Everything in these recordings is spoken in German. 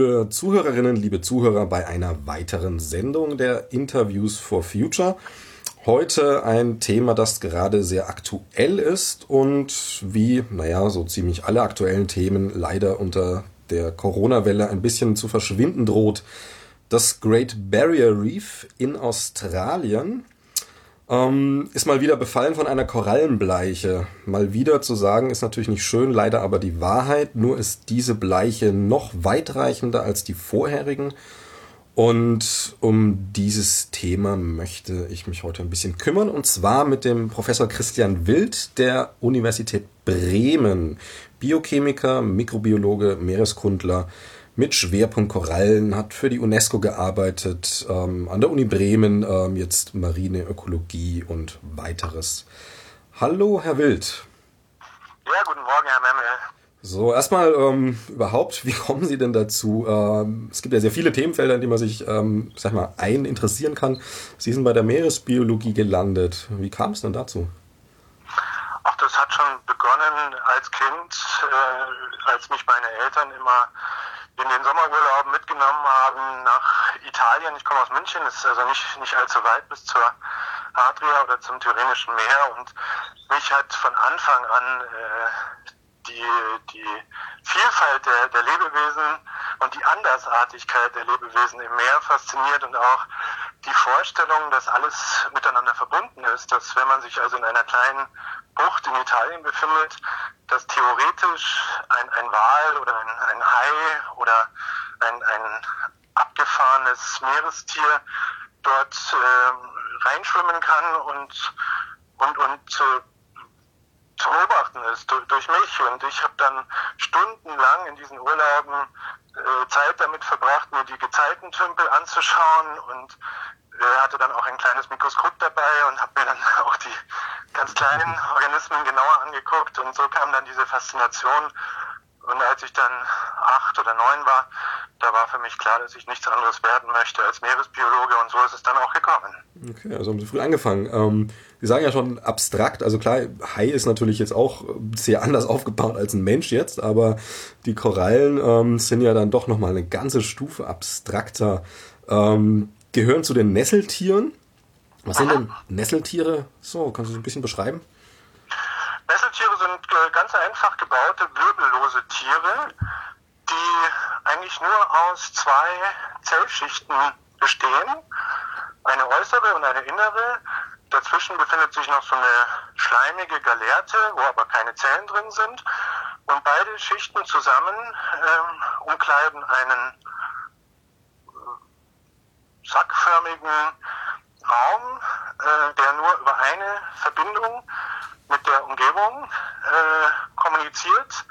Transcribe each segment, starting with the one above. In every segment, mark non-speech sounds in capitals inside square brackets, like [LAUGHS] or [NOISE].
liebe Zuhörerinnen, liebe Zuhörer, bei einer weiteren Sendung der Interviews for Future. Heute ein Thema, das gerade sehr aktuell ist und wie, naja, so ziemlich alle aktuellen Themen leider unter der Corona-Welle ein bisschen zu verschwinden droht. Das Great Barrier Reef in Australien ähm, ist mal wieder befallen von einer Korallenbleiche. Mal wieder zu sagen ist natürlich nicht schön, leider aber die Wahrheit. Nur ist diese Bleiche noch weitreichender als die vorherigen. Und um dieses Thema möchte ich mich heute ein bisschen kümmern. Und zwar mit dem Professor Christian Wild der Universität Bremen. Biochemiker, Mikrobiologe, Meereskundler mit Schwerpunkt Korallen, hat für die UNESCO gearbeitet, ähm, an der Uni Bremen ähm, jetzt Marineökologie und weiteres. Hallo, Herr Wild. Ja, guten Morgen, Herr Memmel. So, erstmal ähm, überhaupt, wie kommen Sie denn dazu? Ähm, es gibt ja sehr viele Themenfelder, in die man sich, ähm, sag mal, ein interessieren kann. Sie sind bei der Meeresbiologie gelandet. Wie kam es denn dazu? Ach, das hat schon begonnen als Kind, äh, als mich meine Eltern immer in den Sommerurlauben mitgenommen haben nach Italien. Ich komme aus München, ist also nicht, nicht allzu weit bis zur Adria oder zum Tyrrhenischen Meer und mich hat von Anfang an äh, die, die Vielfalt der, der Lebewesen und die Andersartigkeit der Lebewesen im Meer fasziniert und auch die Vorstellung, dass alles miteinander verbunden ist, dass wenn man sich also in einer kleinen Bucht in Italien befindet, dass theoretisch ein, ein Wal oder ein, ein Hai oder ein, ein abgefahrenes Meerestier dort äh, reinschwimmen kann und, und, und äh, zu beobachten ist durch mich. Und ich habe dann stundenlang in diesen Urlauben äh, Zeit damit verbracht, mir die Gezeitentümpel anzuschauen und äh, hatte dann auch ein kleines Mikroskop dabei und habe mir dann [LAUGHS] auch die ganz kleinen Organismen genauer angeguckt und so kam dann diese Faszination. Und als ich dann acht oder neun war, da war für mich klar, dass ich nichts anderes werden möchte als Meeresbiologe und so ist es dann auch gekommen. Okay, also haben Sie früh angefangen. Ähm, Sie sagen ja schon abstrakt, also klar, Hai ist natürlich jetzt auch sehr anders aufgebaut als ein Mensch jetzt, aber die Korallen ähm, sind ja dann doch nochmal eine ganze Stufe abstrakter. Ähm, gehören zu den Nesseltieren. Was sind denn Nesseltiere? So, kannst du das ein bisschen beschreiben? Nesseltiere sind äh, ganz einfach gebaute, wirbellose Tiere, die eigentlich nur aus zwei Zellschichten bestehen. Eine äußere und eine innere. Dazwischen befindet sich noch so eine schleimige Galerte, wo aber keine Zellen drin sind. Und beide Schichten zusammen ähm, umkleiden einen äh, sackförmigen Raum, äh, der nur über eine Verbindung mit der Umgebung äh, kommuniziert.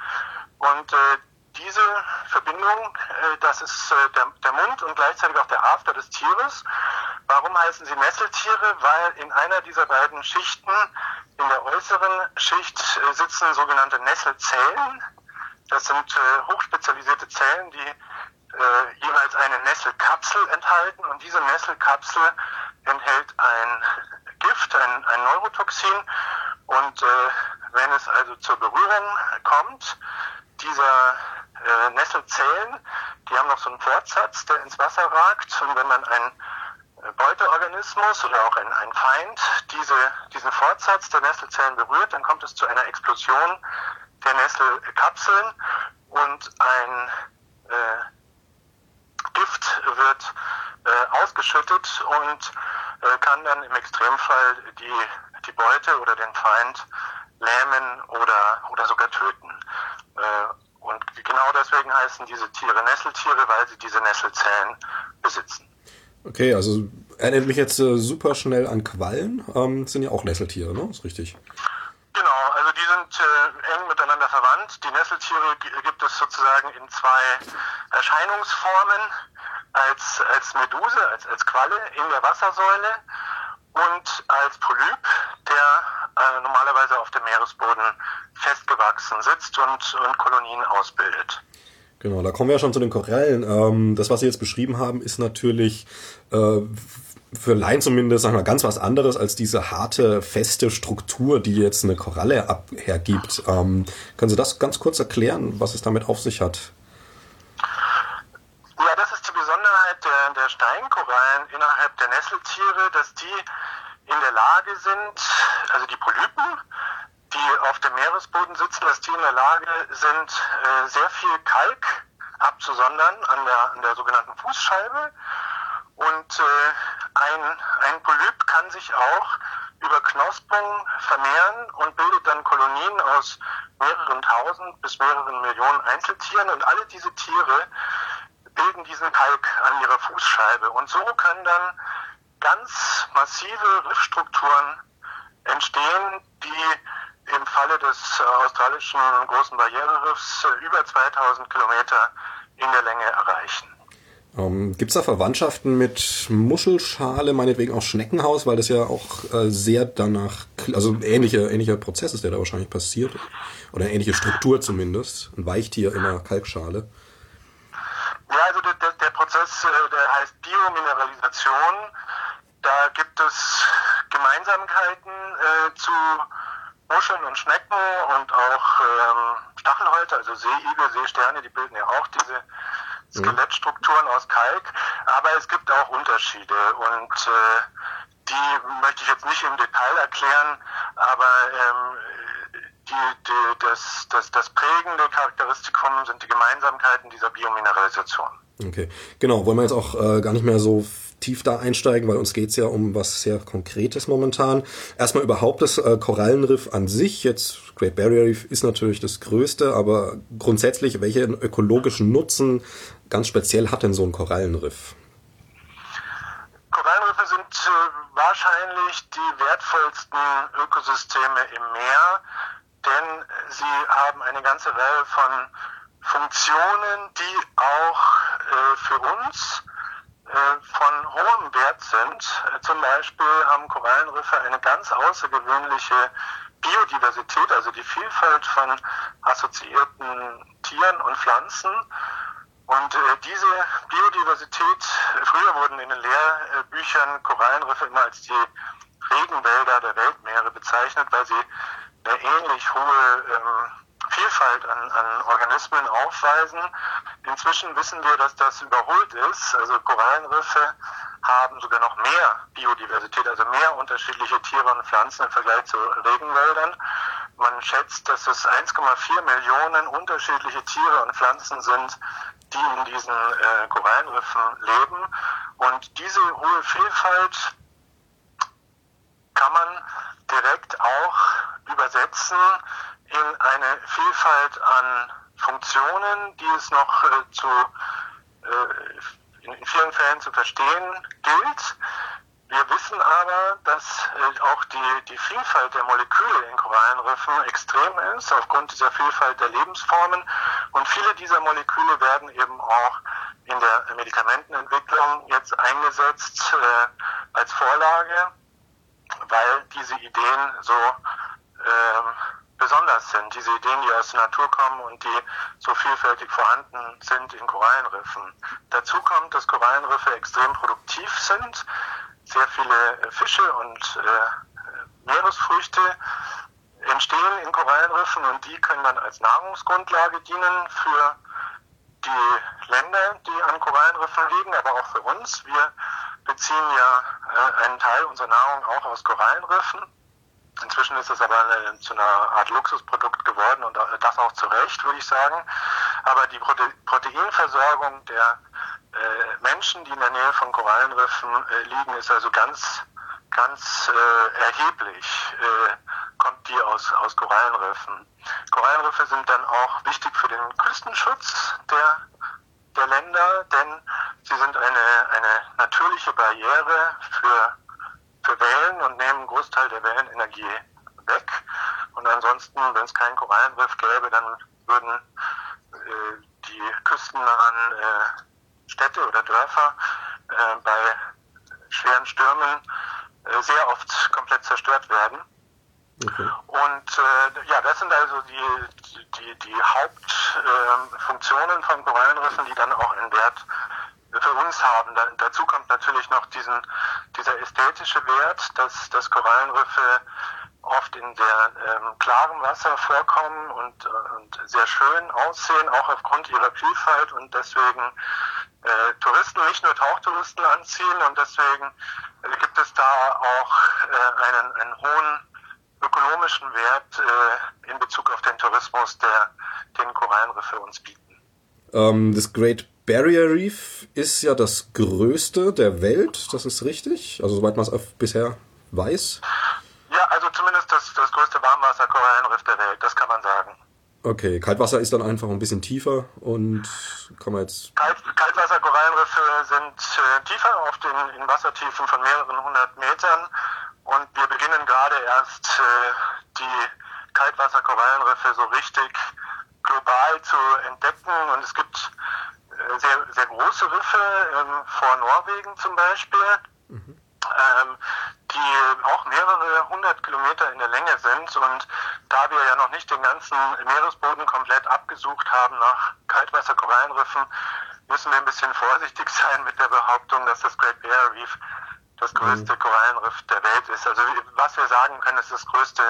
Und äh, diese Verbindung, äh, das ist äh, der, der Mund und gleichzeitig auch der After des Tieres. Warum heißen sie Nesseltiere? Weil in einer dieser beiden Schichten, in der äußeren Schicht, äh, sitzen sogenannte Nesselzellen. Das sind äh, hochspezialisierte Zellen, die äh, jeweils eine Nesselkapsel enthalten. Und diese Nesselkapsel enthält ein Gift, ein, ein Neurotoxin. Und äh, wenn es also zur Berührung kommt, dieser äh, Nesselzellen, die haben noch so einen Fortsatz, der ins Wasser ragt. Und wenn einen äh, Beuteorganismus oder auch ein, ein Feind diese, diesen Fortsatz der Nesselzellen berührt, dann kommt es zu einer Explosion der Nesselkapseln und ein äh, Gift wird äh, ausgeschüttet und äh, kann dann im Extremfall die, die Beute oder den Feind lähmen oder, oder sogar töten. Äh, und genau deswegen heißen diese Tiere Nesseltiere, weil sie diese Nesselzellen besitzen. Okay, also erinnert mich jetzt äh, super schnell an Quallen. Ähm, sind ja auch Nesseltiere, ne? Ist richtig. Genau, also die sind äh, eng miteinander verwandt. Die Nesseltiere gibt es sozusagen in zwei Erscheinungsformen. Als, als Meduse, als, als Qualle in der Wassersäule und als Polyp, der äh, normalerweise auf dem Meeresboden festgewachsen sitzt und, und Kolonien ausbildet. Genau, da kommen wir ja schon zu den Korallen. Ähm, das, was Sie jetzt beschrieben haben, ist natürlich äh, für Laien zumindest sag mal, ganz was anderes als diese harte, feste Struktur, die jetzt eine Koralle ab hergibt. Ähm, können Sie das ganz kurz erklären, was es damit auf sich hat? Ja, das ist die Besonderheit der, der Steinkorallen innerhalb der Nesseltiere, dass die in der Lage sind, also die Polypen, die auf dem Meeresboden sitzen, dass die in der Lage sind, äh, sehr viel Kalk abzusondern an der, an der sogenannten Fußscheibe. Und äh, ein, ein Polyp kann sich auch über Knospung vermehren und bildet dann Kolonien aus mehreren tausend bis mehreren Millionen Einzeltieren. Und alle diese Tiere bilden diesen Kalk an ihrer Fußscheibe. Und so können dann ganz massive Riffstrukturen entstehen, die im Falle des australischen großen Barriereriffs über 2000 Kilometer in der Länge erreichen. Ähm, Gibt es da Verwandtschaften mit Muschelschale, meinetwegen auch Schneckenhaus, weil das ja auch äh, sehr danach, also ähnliche, ähnlicher Prozess ist, der da wahrscheinlich passiert. Oder eine ähnliche Struktur zumindest. Ein Weichtier in einer Kalkschale. Ja, also der, der Prozess, äh, der heißt Biomineralisation. Da gibt es Gemeinsamkeiten äh, zu Muscheln und Schnecken und auch ähm, Stachelhäute, also Seeigel, Seesterne, die bilden ja auch diese Skelettstrukturen aus Kalk. Aber es gibt auch Unterschiede und äh, die möchte ich jetzt nicht im Detail erklären, aber ähm, die, die, das, das, das prägende Charakteristikum sind die Gemeinsamkeiten dieser Biomineralisation. Okay, genau. Wollen wir jetzt auch äh, gar nicht mehr so tief da einsteigen, weil uns geht's ja um was sehr Konkretes momentan. Erstmal überhaupt das äh, Korallenriff an sich. Jetzt Great Barrier Reef ist natürlich das größte, aber grundsätzlich, welchen ökologischen Nutzen ganz speziell hat denn so ein Korallenriff? Korallenriffe sind äh, wahrscheinlich die wertvollsten Ökosysteme im Meer denn sie haben eine ganze Reihe von Funktionen, die auch äh, für uns von hohem Wert sind. Äh, zum Beispiel haben Korallenriffe eine ganz außergewöhnliche Biodiversität, also die Vielfalt von assoziierten Tieren und Pflanzen. Und äh, diese Biodiversität, früher wurden in den Lehrbüchern Korallenriffe immer als die Regenwälder der Weltmeere bezeichnet, weil sie eine ähnlich hohe ähm, Vielfalt an, an Organismen aufweisen. Inzwischen wissen wir, dass das überholt ist. Also Korallenriffe haben sogar noch mehr Biodiversität, also mehr unterschiedliche Tiere und Pflanzen im Vergleich zu Regenwäldern. Man schätzt, dass es 1,4 Millionen unterschiedliche Tiere und Pflanzen sind, die in diesen äh, Korallenriffen leben. Und diese hohe Vielfalt kann man direkt auch übersetzen in eine Vielfalt an Funktionen, die es noch äh, zu, äh, in, vielen Fällen zu verstehen gilt. Wir wissen aber, dass äh, auch die, die Vielfalt der Moleküle in Korallenriffen extrem ist, aufgrund dieser Vielfalt der Lebensformen. Und viele dieser Moleküle werden eben auch in der Medikamentenentwicklung jetzt eingesetzt äh, als Vorlage weil diese Ideen so ähm, besonders sind, diese Ideen, die aus der Natur kommen und die so vielfältig vorhanden sind in Korallenriffen. Dazu kommt, dass Korallenriffe extrem produktiv sind, sehr viele äh, Fische und äh, Meeresfrüchte entstehen in Korallenriffen und die können dann als Nahrungsgrundlage dienen für die Länder, die an Korallenriffen liegen, aber auch für uns. Wir beziehen ja äh, einen Teil unserer Nahrung auch aus Korallenriffen. Inzwischen ist es aber eine, zu einer Art Luxusprodukt geworden und das auch zu Recht, würde ich sagen. Aber die Prote Proteinversorgung der äh, Menschen, die in der Nähe von Korallenriffen äh, liegen, ist also ganz, ganz äh, erheblich, äh, kommt die aus, aus Korallenriffen. Korallenriffe sind dann auch wichtig für den Küstenschutz der, der Länder, denn Sie sind eine, eine natürliche Barriere für, für Wellen und nehmen einen Großteil der Wellenenergie weg. Und ansonsten, wenn es keinen Korallenriff gäbe, dann würden äh, die küstennahen äh, Städte oder Dörfer äh, bei schweren Stürmen äh, sehr oft komplett zerstört werden. Okay. Und äh, ja, das sind also die, die, die Hauptfunktionen äh, von Korallenriffen, die dann auch einen Wert für uns haben. Da, dazu kommt natürlich noch diesen, dieser ästhetische Wert, dass, dass Korallenriffe oft in sehr ähm, klarem Wasser vorkommen und, und sehr schön aussehen, auch aufgrund ihrer Vielfalt und deswegen äh, Touristen, nicht nur Tauchtouristen anziehen und deswegen äh, gibt es da auch äh, einen, einen hohen ökonomischen Wert äh, in Bezug auf den Tourismus, der den Korallenriffe uns bieten. Ähm, das Great Barrier Reef ist ja das größte der Welt, das ist richtig? Also soweit man es bisher weiß? Ja, also zumindest das, das größte Warmwasser-Korallenriff der Welt, das kann man sagen. Okay, Kaltwasser ist dann einfach ein bisschen tiefer und kann man jetzt. Kalt, Kaltwasserkorallenriffe sind äh, tiefer auf den in Wassertiefen von mehreren hundert Metern und wir beginnen gerade erst äh, die Kaltwasserkorallenriffe so richtig global zu entdecken und es gibt sehr, sehr große Riffe ähm, vor Norwegen zum Beispiel. Mhm ähm, die auch mehrere hundert Kilometer in der Länge sind. Und da wir ja noch nicht den ganzen Meeresboden komplett abgesucht haben nach Kaltwasserkorallenriffen, müssen wir ein bisschen vorsichtig [LAUGHS] sein mit der Behauptung, dass das Great Barrier Reef das größte mhm. Korallenriff der Welt ist. Also was wir sagen können, ist das größte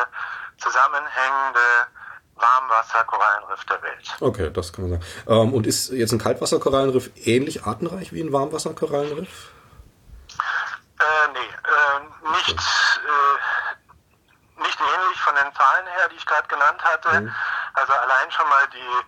zusammenhängende Warmwasserkorallenriff der Welt. Okay, das kann man sagen. Ähm, und ist jetzt ein Kaltwasserkorallenriff ähnlich artenreich wie ein Warmwasserkorallenriff? Äh, nee, äh, nicht, äh, nicht ähnlich von den Zahlen her, die ich gerade genannt hatte. Mhm. Also allein schon mal die,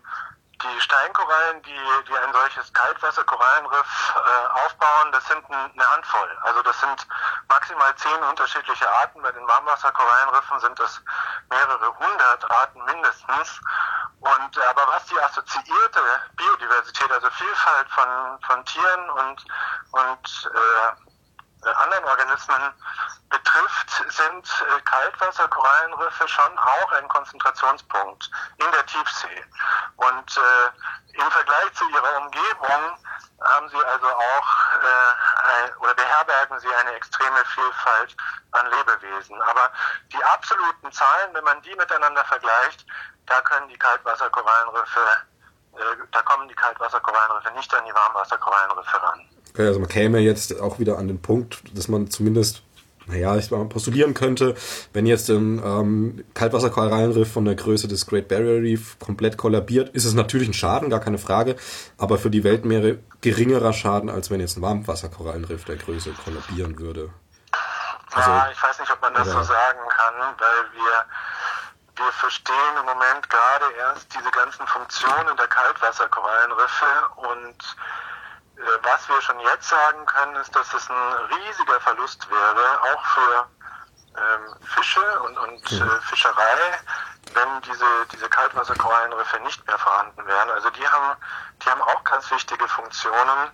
die Steinkorallen, die, die ein solches Kaltwasserkorallenriff äh, aufbauen, das sind eine Handvoll. Also das sind maximal zehn unterschiedliche Arten. Bei den Warmwasserkorallenriffen sind das mehrere hundert Arten mindestens. Und aber was die assoziierte Biodiversität, also Vielfalt von, von Tieren und, und äh, äh, anderen Organismen betrifft, sind äh, Kaltwasserkorallenriffe schon auch ein Konzentrationspunkt in der Tiefsee. Und äh, im Vergleich zu ihrer Umgebung haben sie also auch äh, oder beherbergen sie eine extreme Vielfalt an Lebewesen. Aber die absoluten Zahlen, wenn man die miteinander vergleicht, da können die Kaltwasserkorallenriffe, äh, da kommen die Kaltwasserkorallenriffe nicht an die Warmwasserkorallenriffe ran. Also man käme jetzt auch wieder an den Punkt, dass man zumindest, naja, ich mal postulieren könnte, wenn jetzt ein ähm, Kaltwasserkorallenriff von der Größe des Great Barrier Reef komplett kollabiert, ist es natürlich ein Schaden, gar keine Frage, aber für die Weltmeere geringerer Schaden, als wenn jetzt ein Warmwasserkorallenriff der Größe kollabieren würde. Also, ja, ich weiß nicht, ob man das so sagen kann, weil wir, wir verstehen im Moment gerade erst diese ganzen Funktionen der Kaltwasserkorallenriffe und was wir schon jetzt sagen können, ist, dass es ein riesiger Verlust wäre, auch für ähm, Fische und, und mhm. äh, Fischerei, wenn diese, diese Kaltwasserkorallenriffe nicht mehr vorhanden wären. Also die haben, die haben auch ganz wichtige Funktionen.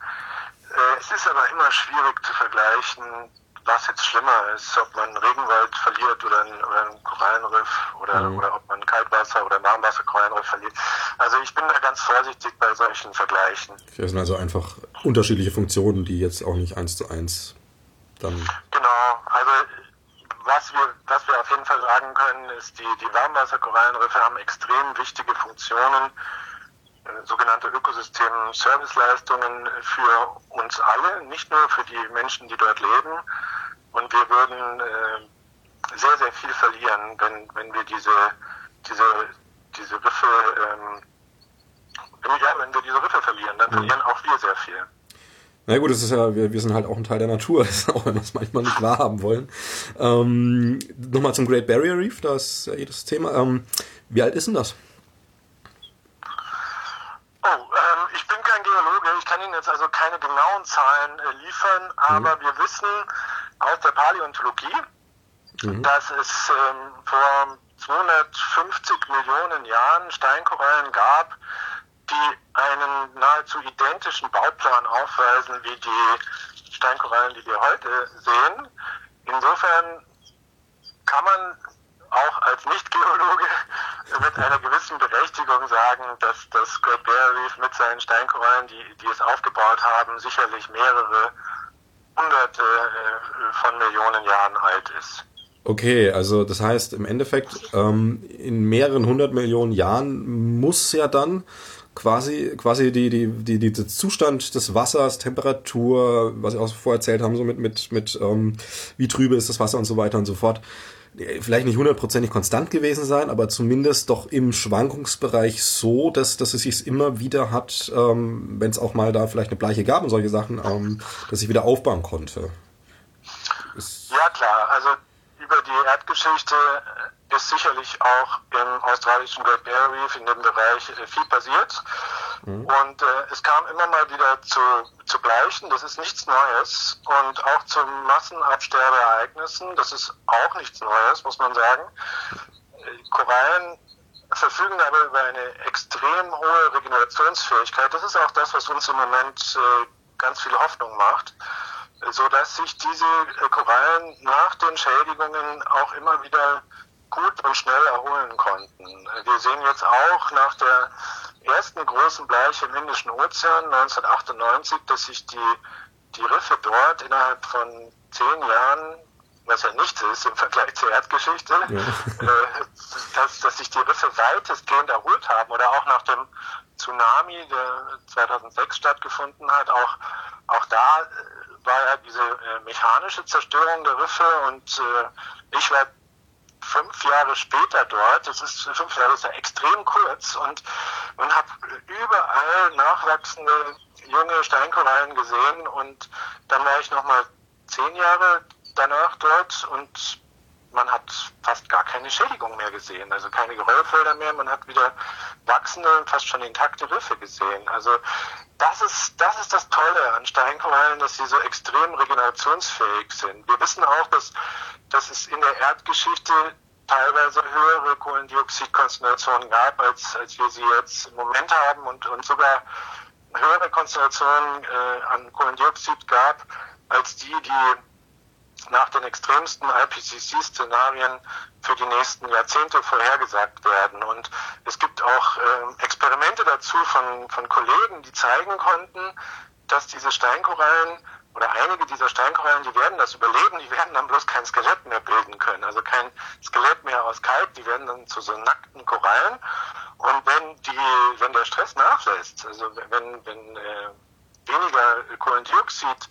Äh, es ist aber immer schwierig zu vergleichen, was jetzt schlimmer ist, ob man Regenwald verliert oder ein, oder ein Korallenriff oder, mhm. oder ob man Kaltwasser- oder Warmwasser-Korallenriff verliert. Also ich bin da ganz vorsichtig bei solchen Vergleichen. Das sind also einfach unterschiedliche Funktionen, die jetzt auch nicht eins zu eins dann... Genau, also was wir, was wir auf jeden Fall sagen können, ist, die, die Warmwasser-Korallenriffe haben extrem wichtige Funktionen, sogenannte Ökosystem-Serviceleistungen für uns alle, nicht nur für die Menschen, die dort leben, und wir würden äh, sehr, sehr viel verlieren, wenn, wenn wir diese, diese, diese Riffe, ähm, ja, wenn wir diese Riffe verlieren, dann verlieren auch wir sehr viel. Na gut, das ist ja, wir, wir sind halt auch ein Teil der Natur, [LAUGHS] auch wenn wir es manchmal nicht wahrhaben wollen. Ähm, Nochmal zum Great Barrier Reef, das ist ja jedes Thema. Ähm, wie alt ist denn das? Oh, ähm, ich bin kein Geologe, ich kann Ihnen jetzt also keine genauen Zahlen äh, liefern, aber mhm. wir wissen, aus der Paläontologie, mhm. dass es ähm, vor 250 Millionen Jahren Steinkorallen gab, die einen nahezu identischen Bauplan aufweisen wie die Steinkorallen, die wir heute sehen. Insofern kann man auch als Nicht-Geologe mit einer gewissen Berechtigung sagen, dass das Great Barrier Reef mit seinen Steinkorallen, die, die es aufgebaut haben, sicherlich mehrere hunderte äh, von Millionen Jahren alt ist. Okay, also das heißt im Endeffekt, ähm, in mehreren hundert Millionen Jahren muss ja dann quasi, quasi die, die, die, die, der Zustand des Wassers, Temperatur, was ich auch vorher erzählt haben, so mit, mit, mit ähm, wie trübe ist das Wasser und so weiter und so fort, vielleicht nicht hundertprozentig konstant gewesen sein, aber zumindest doch im Schwankungsbereich so, dass, dass es sich immer wieder hat, ähm, wenn es auch mal da vielleicht eine Bleiche gab und solche Sachen, ähm, dass ich wieder aufbauen konnte. Ist ja klar, also über die Erdgeschichte ist sicherlich auch im australischen Great Barrier Reef in dem Bereich äh, viel passiert. Mhm. Und äh, es kam immer mal wieder zu, zu Bleichen, das ist nichts Neues. Und auch zu Massenabsterbeereignissen, das ist auch nichts Neues, muss man sagen. Äh, Korallen verfügen aber über eine extrem hohe Regenerationsfähigkeit. Das ist auch das, was uns im Moment äh, ganz viel Hoffnung macht so dass sich diese äh, Korallen nach den Schädigungen auch immer wieder gut und schnell erholen konnten. Wir sehen jetzt auch nach der ersten großen Bleiche im Indischen Ozean 1998, dass sich die, die Riffe dort innerhalb von zehn Jahren, was ja nichts ist im Vergleich zur Erdgeschichte, ja. äh, dass, dass sich die Riffe weitestgehend erholt haben oder auch nach dem Tsunami, der 2006 stattgefunden hat, auch, auch da äh, war ja diese äh, mechanische Zerstörung der Riffe und ich war fünf Jahre später dort, das ist fünf Jahre ist ja extrem kurz. Und man hat überall nachwachsende junge Steinkorallen gesehen. Und dann war ich nochmal zehn Jahre danach dort und man hat fast gar keine Schädigung mehr gesehen, also keine Geröllfelder mehr, man hat wieder wachsende, fast schon intakte Riffe gesehen. Also das ist, das ist das Tolle an Steinkorallen, dass sie so extrem regenerationsfähig sind. Wir wissen auch, dass dass es in der Erdgeschichte teilweise höhere Kohlendioxidkonzentrationen gab, als, als wir sie jetzt im Moment haben und, und sogar höhere Konzentrationen äh, an Kohlendioxid gab, als die, die nach den extremsten IPCC-Szenarien für die nächsten Jahrzehnte vorhergesagt werden. Und es gibt auch äh, Experimente dazu von, von Kollegen, die zeigen konnten, dass diese Steinkorallen oder einige dieser Steinkorallen, die werden das überleben, die werden dann bloß kein Skelett mehr bilden können, also kein Skelett mehr aus Kalk, die werden dann zu so nackten Korallen. Und wenn die, wenn der Stress nachlässt, also wenn, wenn äh, weniger Kohlendioxid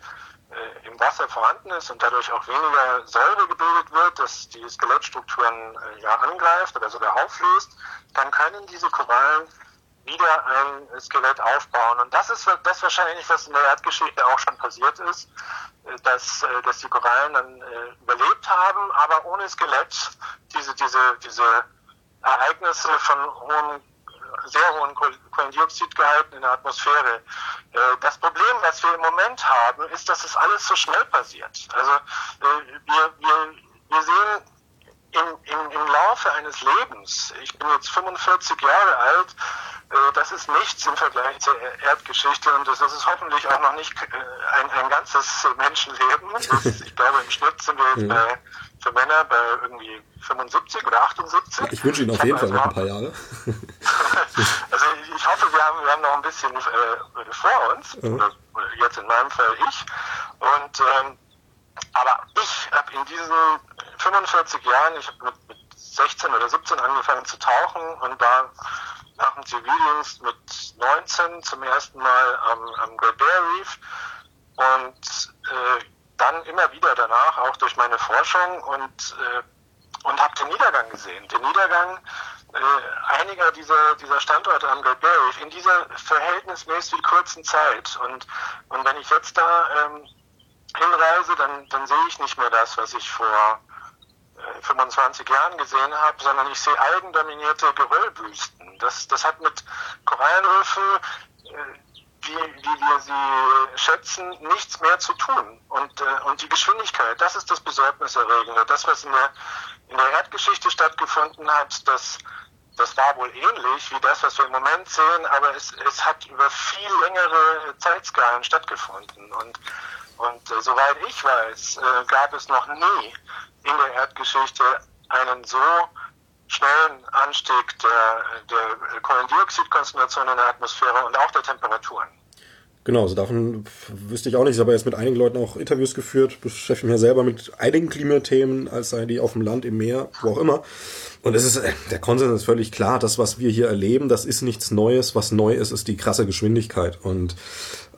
äh, im Wasser vorhanden ist und dadurch auch weniger Säure gebildet wird, dass die Skelettstrukturen äh, ja angreift oder sogar auflöst, dann können diese Korallen wieder ein Skelett aufbauen. Und das ist das wahrscheinlich, was in der Erdgeschichte auch schon passiert ist, äh, dass, äh, dass die Korallen dann äh, überlebt haben, aber ohne Skelett diese, diese, diese Ereignisse von hohen, sehr hohen Kohlendioxidgehalten in der Atmosphäre. Das Problem, was wir im Moment haben, ist, dass es alles so schnell passiert. Also wir, wir, wir sehen im, im, im Laufe eines Lebens, ich bin jetzt 45 Jahre alt, äh, das ist nichts im Vergleich zur Erdgeschichte und das ist hoffentlich auch noch nicht äh, ein, ein ganzes Menschenleben. Das, ich glaube, im Schnitt sind wir jetzt bei, für Männer bei irgendwie 75 oder 78. Ich wünsche Ihnen auf jeden Fall noch ein paar Jahre. [LAUGHS] also ich hoffe, wir haben, wir haben noch ein bisschen äh, vor uns, ja. oder, oder, jetzt in meinem Fall ich. Und ähm, aber ich habe in diesen 45 Jahren, ich habe mit, mit 16 oder 17 angefangen zu tauchen und war nach dem Zivildienst mit 19 zum ersten Mal am, am Great Barrier Reef und äh, dann immer wieder danach auch durch meine Forschung und äh, und habe den Niedergang gesehen. Den Niedergang äh, einiger dieser, dieser Standorte am Great Barrier in dieser verhältnismäßig kurzen Zeit. Und, und wenn ich jetzt da ähm, hinreise, dann, dann sehe ich nicht mehr das, was ich vor 25 Jahren gesehen habe, sondern ich sehe algendominierte Geröllwüsten. Das, das hat mit Korallenriffen, äh, wie, wie wir sie schätzen, nichts mehr zu tun. Und, äh, und die Geschwindigkeit, das ist das Besorgniserregende. Das, was in der, in der Erdgeschichte stattgefunden hat, das, das war wohl ähnlich wie das, was wir im Moment sehen, aber es, es hat über viel längere Zeitskalen stattgefunden. Und, und äh, soweit ich weiß, äh, gab es noch nie in der Erdgeschichte einen so schnellen Anstieg der, der Kohlendioxidkonzentration in der Atmosphäre und auch der Temperaturen. Genau, also davon wüsste ich auch nicht. Ich habe jetzt mit einigen Leuten auch Interviews geführt, beschäftige mich ja selber mit einigen Klimathemen, als sei die auf dem Land, im Meer, wo auch immer. Und es ist, der Konsens ist völlig klar, das, was wir hier erleben, das ist nichts Neues. Was neu ist, ist die krasse Geschwindigkeit. Und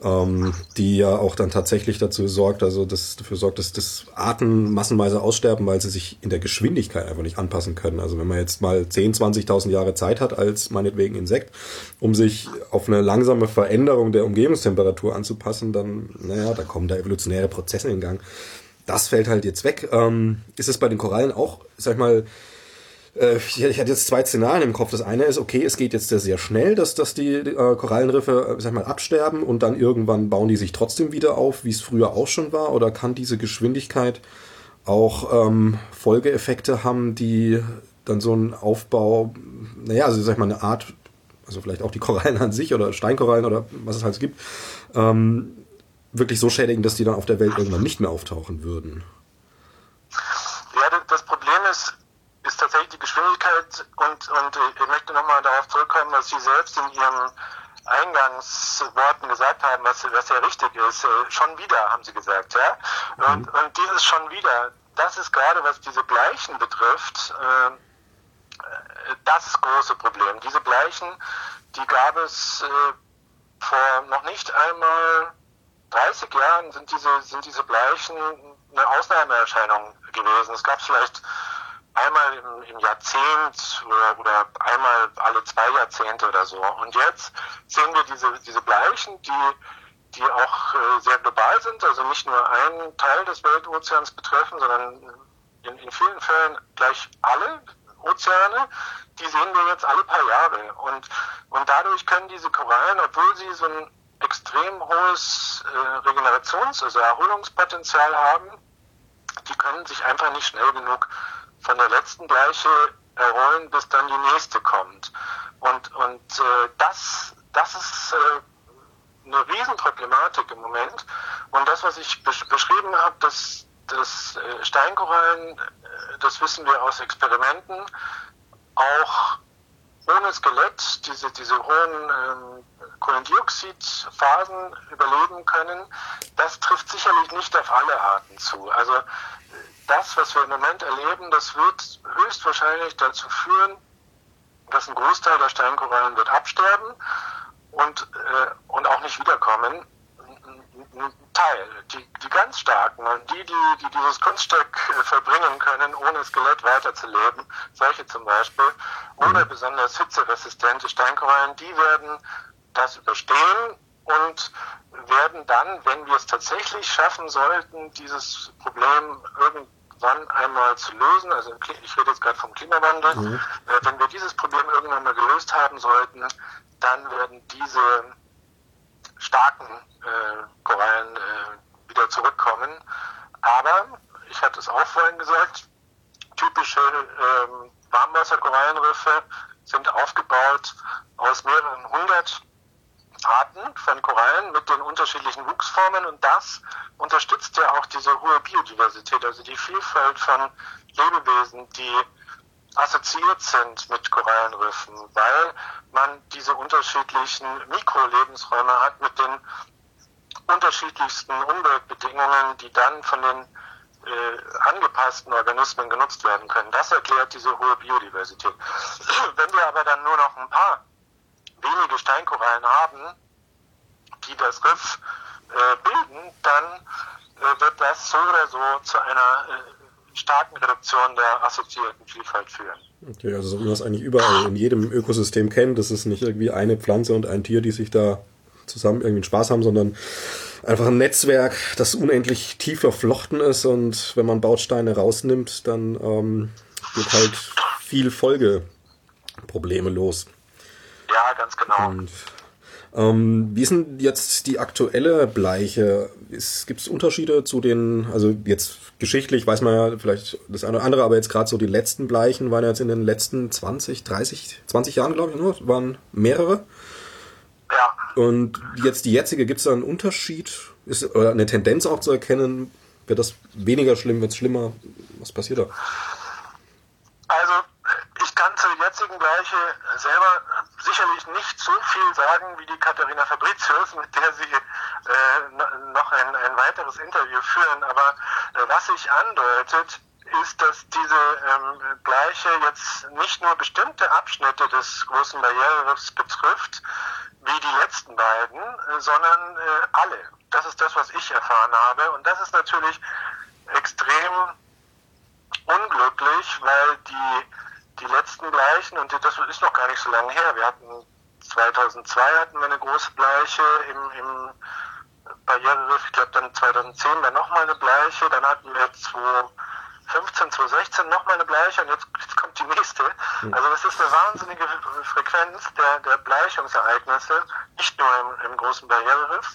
ähm, die ja auch dann tatsächlich dazu sorgt, also das dafür sorgt, dass das Arten massenweise aussterben, weil sie sich in der Geschwindigkeit einfach nicht anpassen können. Also wenn man jetzt mal 10, 20.000 Jahre Zeit hat als meinetwegen Insekt, um sich auf eine langsame Veränderung der Umgebungstemperatur anzupassen, dann, naja, da kommen da evolutionäre Prozesse in Gang. Das fällt halt jetzt weg. Ähm, ist es bei den Korallen auch, sag ich mal, äh, ich, ich hatte jetzt zwei Szenarien im Kopf. Das eine ist, okay, es geht jetzt sehr schnell, dass, dass die äh, Korallenriffe, äh, sag mal, absterben und dann irgendwann bauen die sich trotzdem wieder auf, wie es früher auch schon war? Oder kann diese Geschwindigkeit auch ähm, Folgeeffekte haben, die dann so einen Aufbau, naja, also sag mal, eine Art, also vielleicht auch die Korallen an sich oder Steinkorallen oder was es halt gibt, ähm, wirklich so schädigen, dass die dann auf der Welt irgendwann nicht mehr auftauchen würden? Ja, das Problem ist, ist tatsächlich die Geschwindigkeit und, und ich möchte nochmal darauf zurückkommen, dass Sie selbst in Ihren Eingangsworten gesagt haben, was, was ja richtig ist. Äh, schon wieder, haben Sie gesagt, ja? Und, mhm. und dieses schon wieder, das ist gerade, was diese Bleichen betrifft, äh, das große Problem. Diese Bleichen, die gab es äh, vor noch nicht einmal 30 Jahren sind diese, sind diese Bleichen eine Ausnahmeerscheinung gewesen. Es gab vielleicht einmal im, im Jahrzehnt oder, oder, einmal alle zwei Jahrzehnte oder so. Und jetzt sehen wir diese, diese Bleichen, die, die auch äh, sehr global sind, also nicht nur einen Teil des Weltozeans betreffen, sondern in, in vielen Fällen gleich alle Ozeane, die sehen wir jetzt alle paar Jahre. Und, und dadurch können diese Korallen, obwohl sie so ein extrem hohes äh, Regenerations-, also Erholungspotenzial haben, die können sich einfach nicht schnell genug von der letzten Bleiche errollen, bis dann die nächste kommt. Und, und äh, das, das ist äh, eine Riesenproblematik im Moment. Und das, was ich besch beschrieben habe, dass, dass äh, Steinkorallen, äh, das wissen wir aus Experimenten, auch ohne Skelett diese, diese hohen ähm, Kohlendioxidphasen überleben können, das trifft sicherlich nicht auf alle Arten zu. Also das, was wir im Moment erleben, das wird höchstwahrscheinlich dazu führen, dass ein Großteil der Steinkorallen wird absterben und, äh, und auch nicht wiederkommen. Ein Teil, die, die ganz starken und die, die, die dieses Kunststück äh, verbringen können, ohne Skelett weiterzuleben, solche zum Beispiel, oder mhm. besonders hitzeresistente Steinkorallen, die werden das überstehen und werden dann, wenn wir es tatsächlich schaffen sollten, dieses Problem irgendwie wann einmal zu lösen. Also ich rede jetzt gerade vom Klimawandel. Mhm. Äh, wenn wir dieses Problem irgendwann mal gelöst haben sollten, dann werden diese starken äh, Korallen äh, wieder zurückkommen. Aber, ich hatte es auch vorhin gesagt, typische ähm, Warmwasserkorallenriffe sind aufgebaut aus mehreren hundert Arten von Korallen mit den unterschiedlichen Wuchsformen und das unterstützt ja auch diese hohe Biodiversität, also die Vielfalt von Lebewesen, die assoziiert sind mit Korallenriffen, weil man diese unterschiedlichen Mikrolebensräume hat mit den unterschiedlichsten Umweltbedingungen, die dann von den äh, angepassten Organismen genutzt werden können. Das erklärt diese hohe Biodiversität. [CLEARS THROAT] Wenn wir aber dann nur noch ein paar wenige Steinkorallen haben, die das Riff äh, bilden, dann äh, wird das so oder so zu einer äh, starken Reduktion der assoziierten Vielfalt führen. Okay, also so wie man es eigentlich überall in jedem Ökosystem kennt, das ist nicht irgendwie eine Pflanze und ein Tier, die sich da zusammen irgendwie Spaß haben, sondern einfach ein Netzwerk, das unendlich tief verflochten ist und wenn man Bausteine rausnimmt, dann ähm, geht halt viel Folgeprobleme los. Ja, ganz genau. Und, ähm, wie ist denn jetzt die aktuelle Bleiche? Gibt es Unterschiede zu den, also jetzt geschichtlich weiß man ja vielleicht das eine oder andere, aber jetzt gerade so die letzten Bleichen waren ja jetzt in den letzten 20, 30, 20 Jahren, glaube ich, nur, waren mehrere. Ja. Und jetzt die jetzige, gibt es da einen Unterschied? Ist oder eine Tendenz auch zu erkennen? Wird das weniger schlimm, wird es schlimmer? Was passiert da? Also ich kann zur jetzigen Bleiche selber sicherlich nicht so viel sagen wie die Katharina Fabricius, mit der Sie äh, noch ein, ein weiteres Interview führen. Aber äh, was sich andeutet, ist, dass diese ähm, Bleiche jetzt nicht nur bestimmte Abschnitte des großen Barriereriffs betrifft, wie die letzten beiden, äh, sondern äh, alle. Das ist das, was ich erfahren habe. Und das ist natürlich extrem unglücklich, weil die, die letzten Bleichen, und das ist noch gar nicht so lange her, wir hatten 2002 hatten wir eine große Bleiche im, im Barriereriff, ich glaube dann 2010 dann nochmal eine Bleiche, dann hatten wir 2015, 2016 nochmal eine Bleiche und jetzt, jetzt kommt die nächste. Also das ist eine wahnsinnige Frequenz der, der Bleichungsereignisse, nicht nur im, im großen Barriereriff.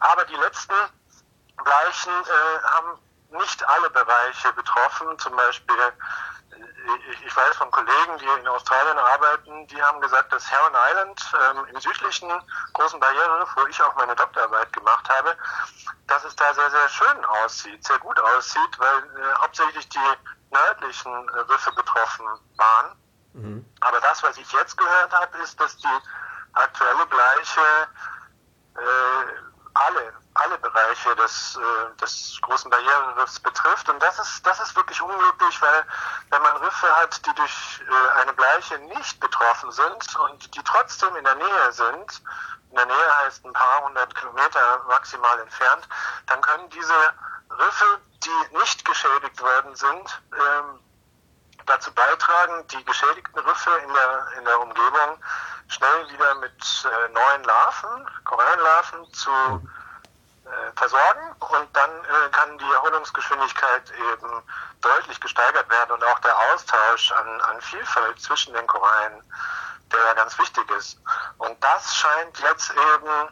Aber die letzten Bleichen äh, haben nicht alle Bereiche betroffen, zum Beispiel ich weiß von Kollegen, die in Australien arbeiten, die haben gesagt, dass Heron Island ähm, im südlichen großen Barriere, wo ich auch meine Doktorarbeit gemacht habe, dass es da sehr, sehr schön aussieht, sehr gut aussieht, weil äh, hauptsächlich die nördlichen äh, Riffe betroffen waren. Mhm. Aber das, was ich jetzt gehört habe, ist, dass die aktuelle Bleiche äh, alle alle Bereiche des, äh, des großen Barriereriffs betrifft. Und das ist, das ist wirklich unglücklich, weil wenn man Riffe hat, die durch äh, eine Bleiche nicht betroffen sind und die trotzdem in der Nähe sind, in der Nähe heißt ein paar hundert Kilometer maximal entfernt, dann können diese Riffe, die nicht geschädigt worden sind, ähm, dazu beitragen, die geschädigten Riffe in der, in der Umgebung schnell wieder mit äh, neuen Larven, Korallenlarven zu äh, versorgen und dann äh, kann die Erholungsgeschwindigkeit eben deutlich gesteigert werden und auch der Austausch an, an Vielfalt zwischen den Korallen, der ja ganz wichtig ist. Und das scheint jetzt eben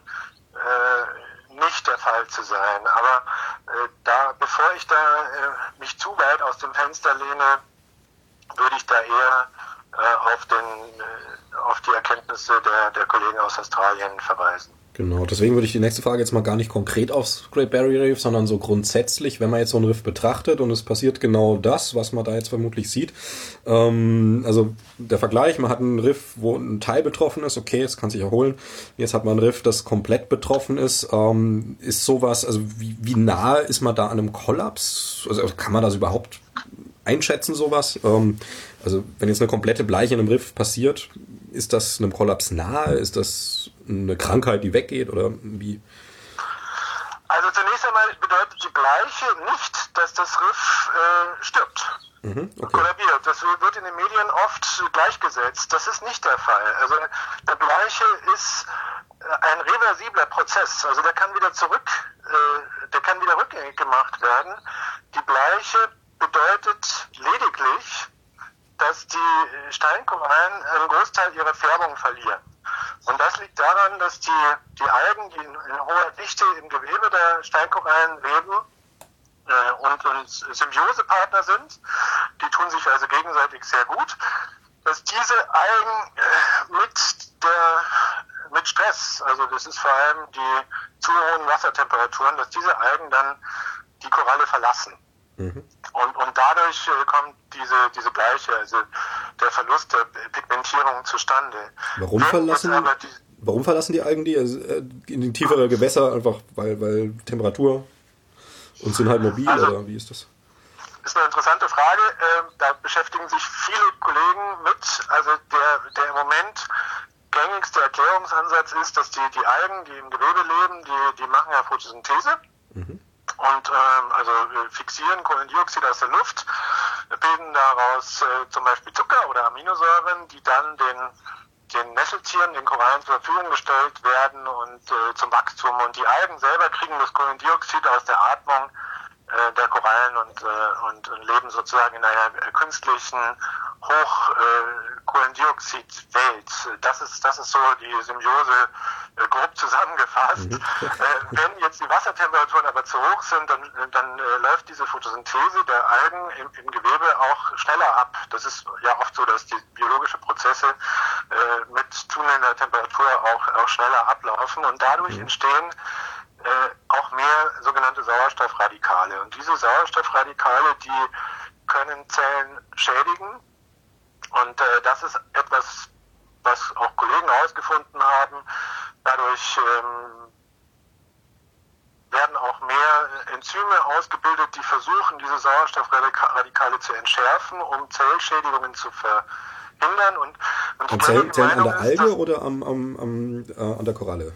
äh, nicht der Fall zu sein. Aber äh, da, bevor ich da äh, mich zu weit aus dem Fenster lehne, würde ich da eher äh, auf, den, äh, auf die Erkenntnisse der, der Kollegen aus Australien verweisen. Genau, deswegen würde ich die nächste Frage jetzt mal gar nicht konkret aufs Great Barrier Reef, sondern so grundsätzlich, wenn man jetzt so ein Riff betrachtet und es passiert genau das, was man da jetzt vermutlich sieht. Ähm, also der Vergleich, man hat ein Riff, wo ein Teil betroffen ist, okay, es kann sich erholen. Jetzt hat man ein Riff, das komplett betroffen ist. Ähm, ist sowas, also wie, wie nahe ist man da an einem Kollaps? Also kann man das überhaupt einschätzen, sowas? Ähm, also wenn jetzt eine komplette Bleiche in einem Riff passiert, ist das einem Kollaps nahe? Ist das eine Krankheit, die weggeht oder wie? Also zunächst einmal bedeutet die Bleiche nicht, dass das Riff äh, stirbt. Mhm, okay. Kollabiert. Das wird in den Medien oft gleichgesetzt. Das ist nicht der Fall. Also der Bleiche ist äh, ein reversibler Prozess. Also der kann wieder zurück, äh, der kann wieder rückgängig gemacht werden. Die Bleiche bedeutet lediglich, dass die Steinkorallen einen Großteil ihrer Färbung verlieren. Und das liegt daran, dass die, die Algen, die in, in hoher Dichte im Gewebe der Steinkorallen leben äh, und, und Symbiosepartner sind, die tun sich also gegenseitig sehr gut, dass diese Algen äh, mit der mit Stress, also das ist vor allem die zu hohen Wassertemperaturen, dass diese Algen dann die Koralle verlassen. Mhm. Und, und dadurch äh, kommt diese, diese Bleiche, also der Verlust der Pigmentierung zustande. Warum verlassen, die, warum verlassen die Algen die äh, in die tiefere Gewässer? Einfach weil, weil Temperatur und sind halt mobil also, oder wie ist das? Ist eine interessante Frage. Ähm, da beschäftigen sich viele Kollegen mit. Also der, der im Moment gängigste Erklärungsansatz ist, dass die, die Algen, die im Gewebe leben, die, die machen ja Photosynthese. Mhm und ähm, also fixieren Kohlendioxid aus der Luft, bilden daraus äh, zum Beispiel Zucker oder Aminosäuren, die dann den den Nesseltieren, den Korallen zur Verfügung gestellt werden und äh, zum Wachstum. Und die Algen selber kriegen das Kohlendioxid aus der Atmung äh, der Korallen und, äh, und, und leben sozusagen in einer künstlichen Hochkohlendioxidwelt. Das ist, das ist so die Symbiose äh, grob zusammengefasst. Mhm. [LAUGHS] Äh, wenn jetzt die Wassertemperaturen aber zu hoch sind, dann, dann äh, läuft diese Photosynthese der Algen im, im, Gewebe auch schneller ab. Das ist ja oft so, dass die biologischen Prozesse äh, mit zunehmender Temperatur auch, auch schneller ablaufen und dadurch mhm. entstehen äh, auch mehr sogenannte Sauerstoffradikale. Und diese Sauerstoffradikale, die können Zellen schädigen. Und äh, das ist etwas, was auch Kollegen herausgefunden haben. Dadurch ähm, werden auch mehr Enzyme ausgebildet, die versuchen, diese Sauerstoffradikale zu entschärfen, um Zellschädigungen zu verhindern. Und, und An Zellen, Zellen an der Alge oder am, am, am äh, an der Koralle?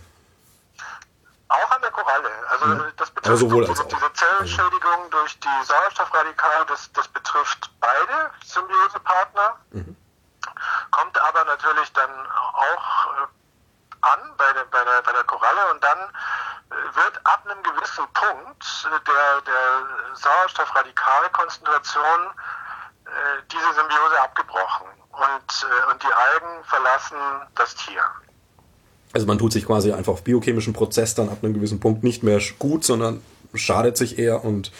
Auch an der Koralle. Also ja. das betrifft sowohl diese, diese Zellschädigung durch die Sauerstoffradikale, das, das betrifft beide Symbiosepartner. Mhm. Kommt aber natürlich dann auch äh, an bei der, bei der, bei der Koralle und dann äh, wird ab einem gewissen Punkt äh, der, der Sauerstoffradikalkonzentration diese Symbiose abgebrochen und, und die Algen verlassen das Tier. Also man tut sich quasi einfach auf biochemischen Prozess dann ab einem gewissen Punkt nicht mehr gut, sondern schadet sich eher und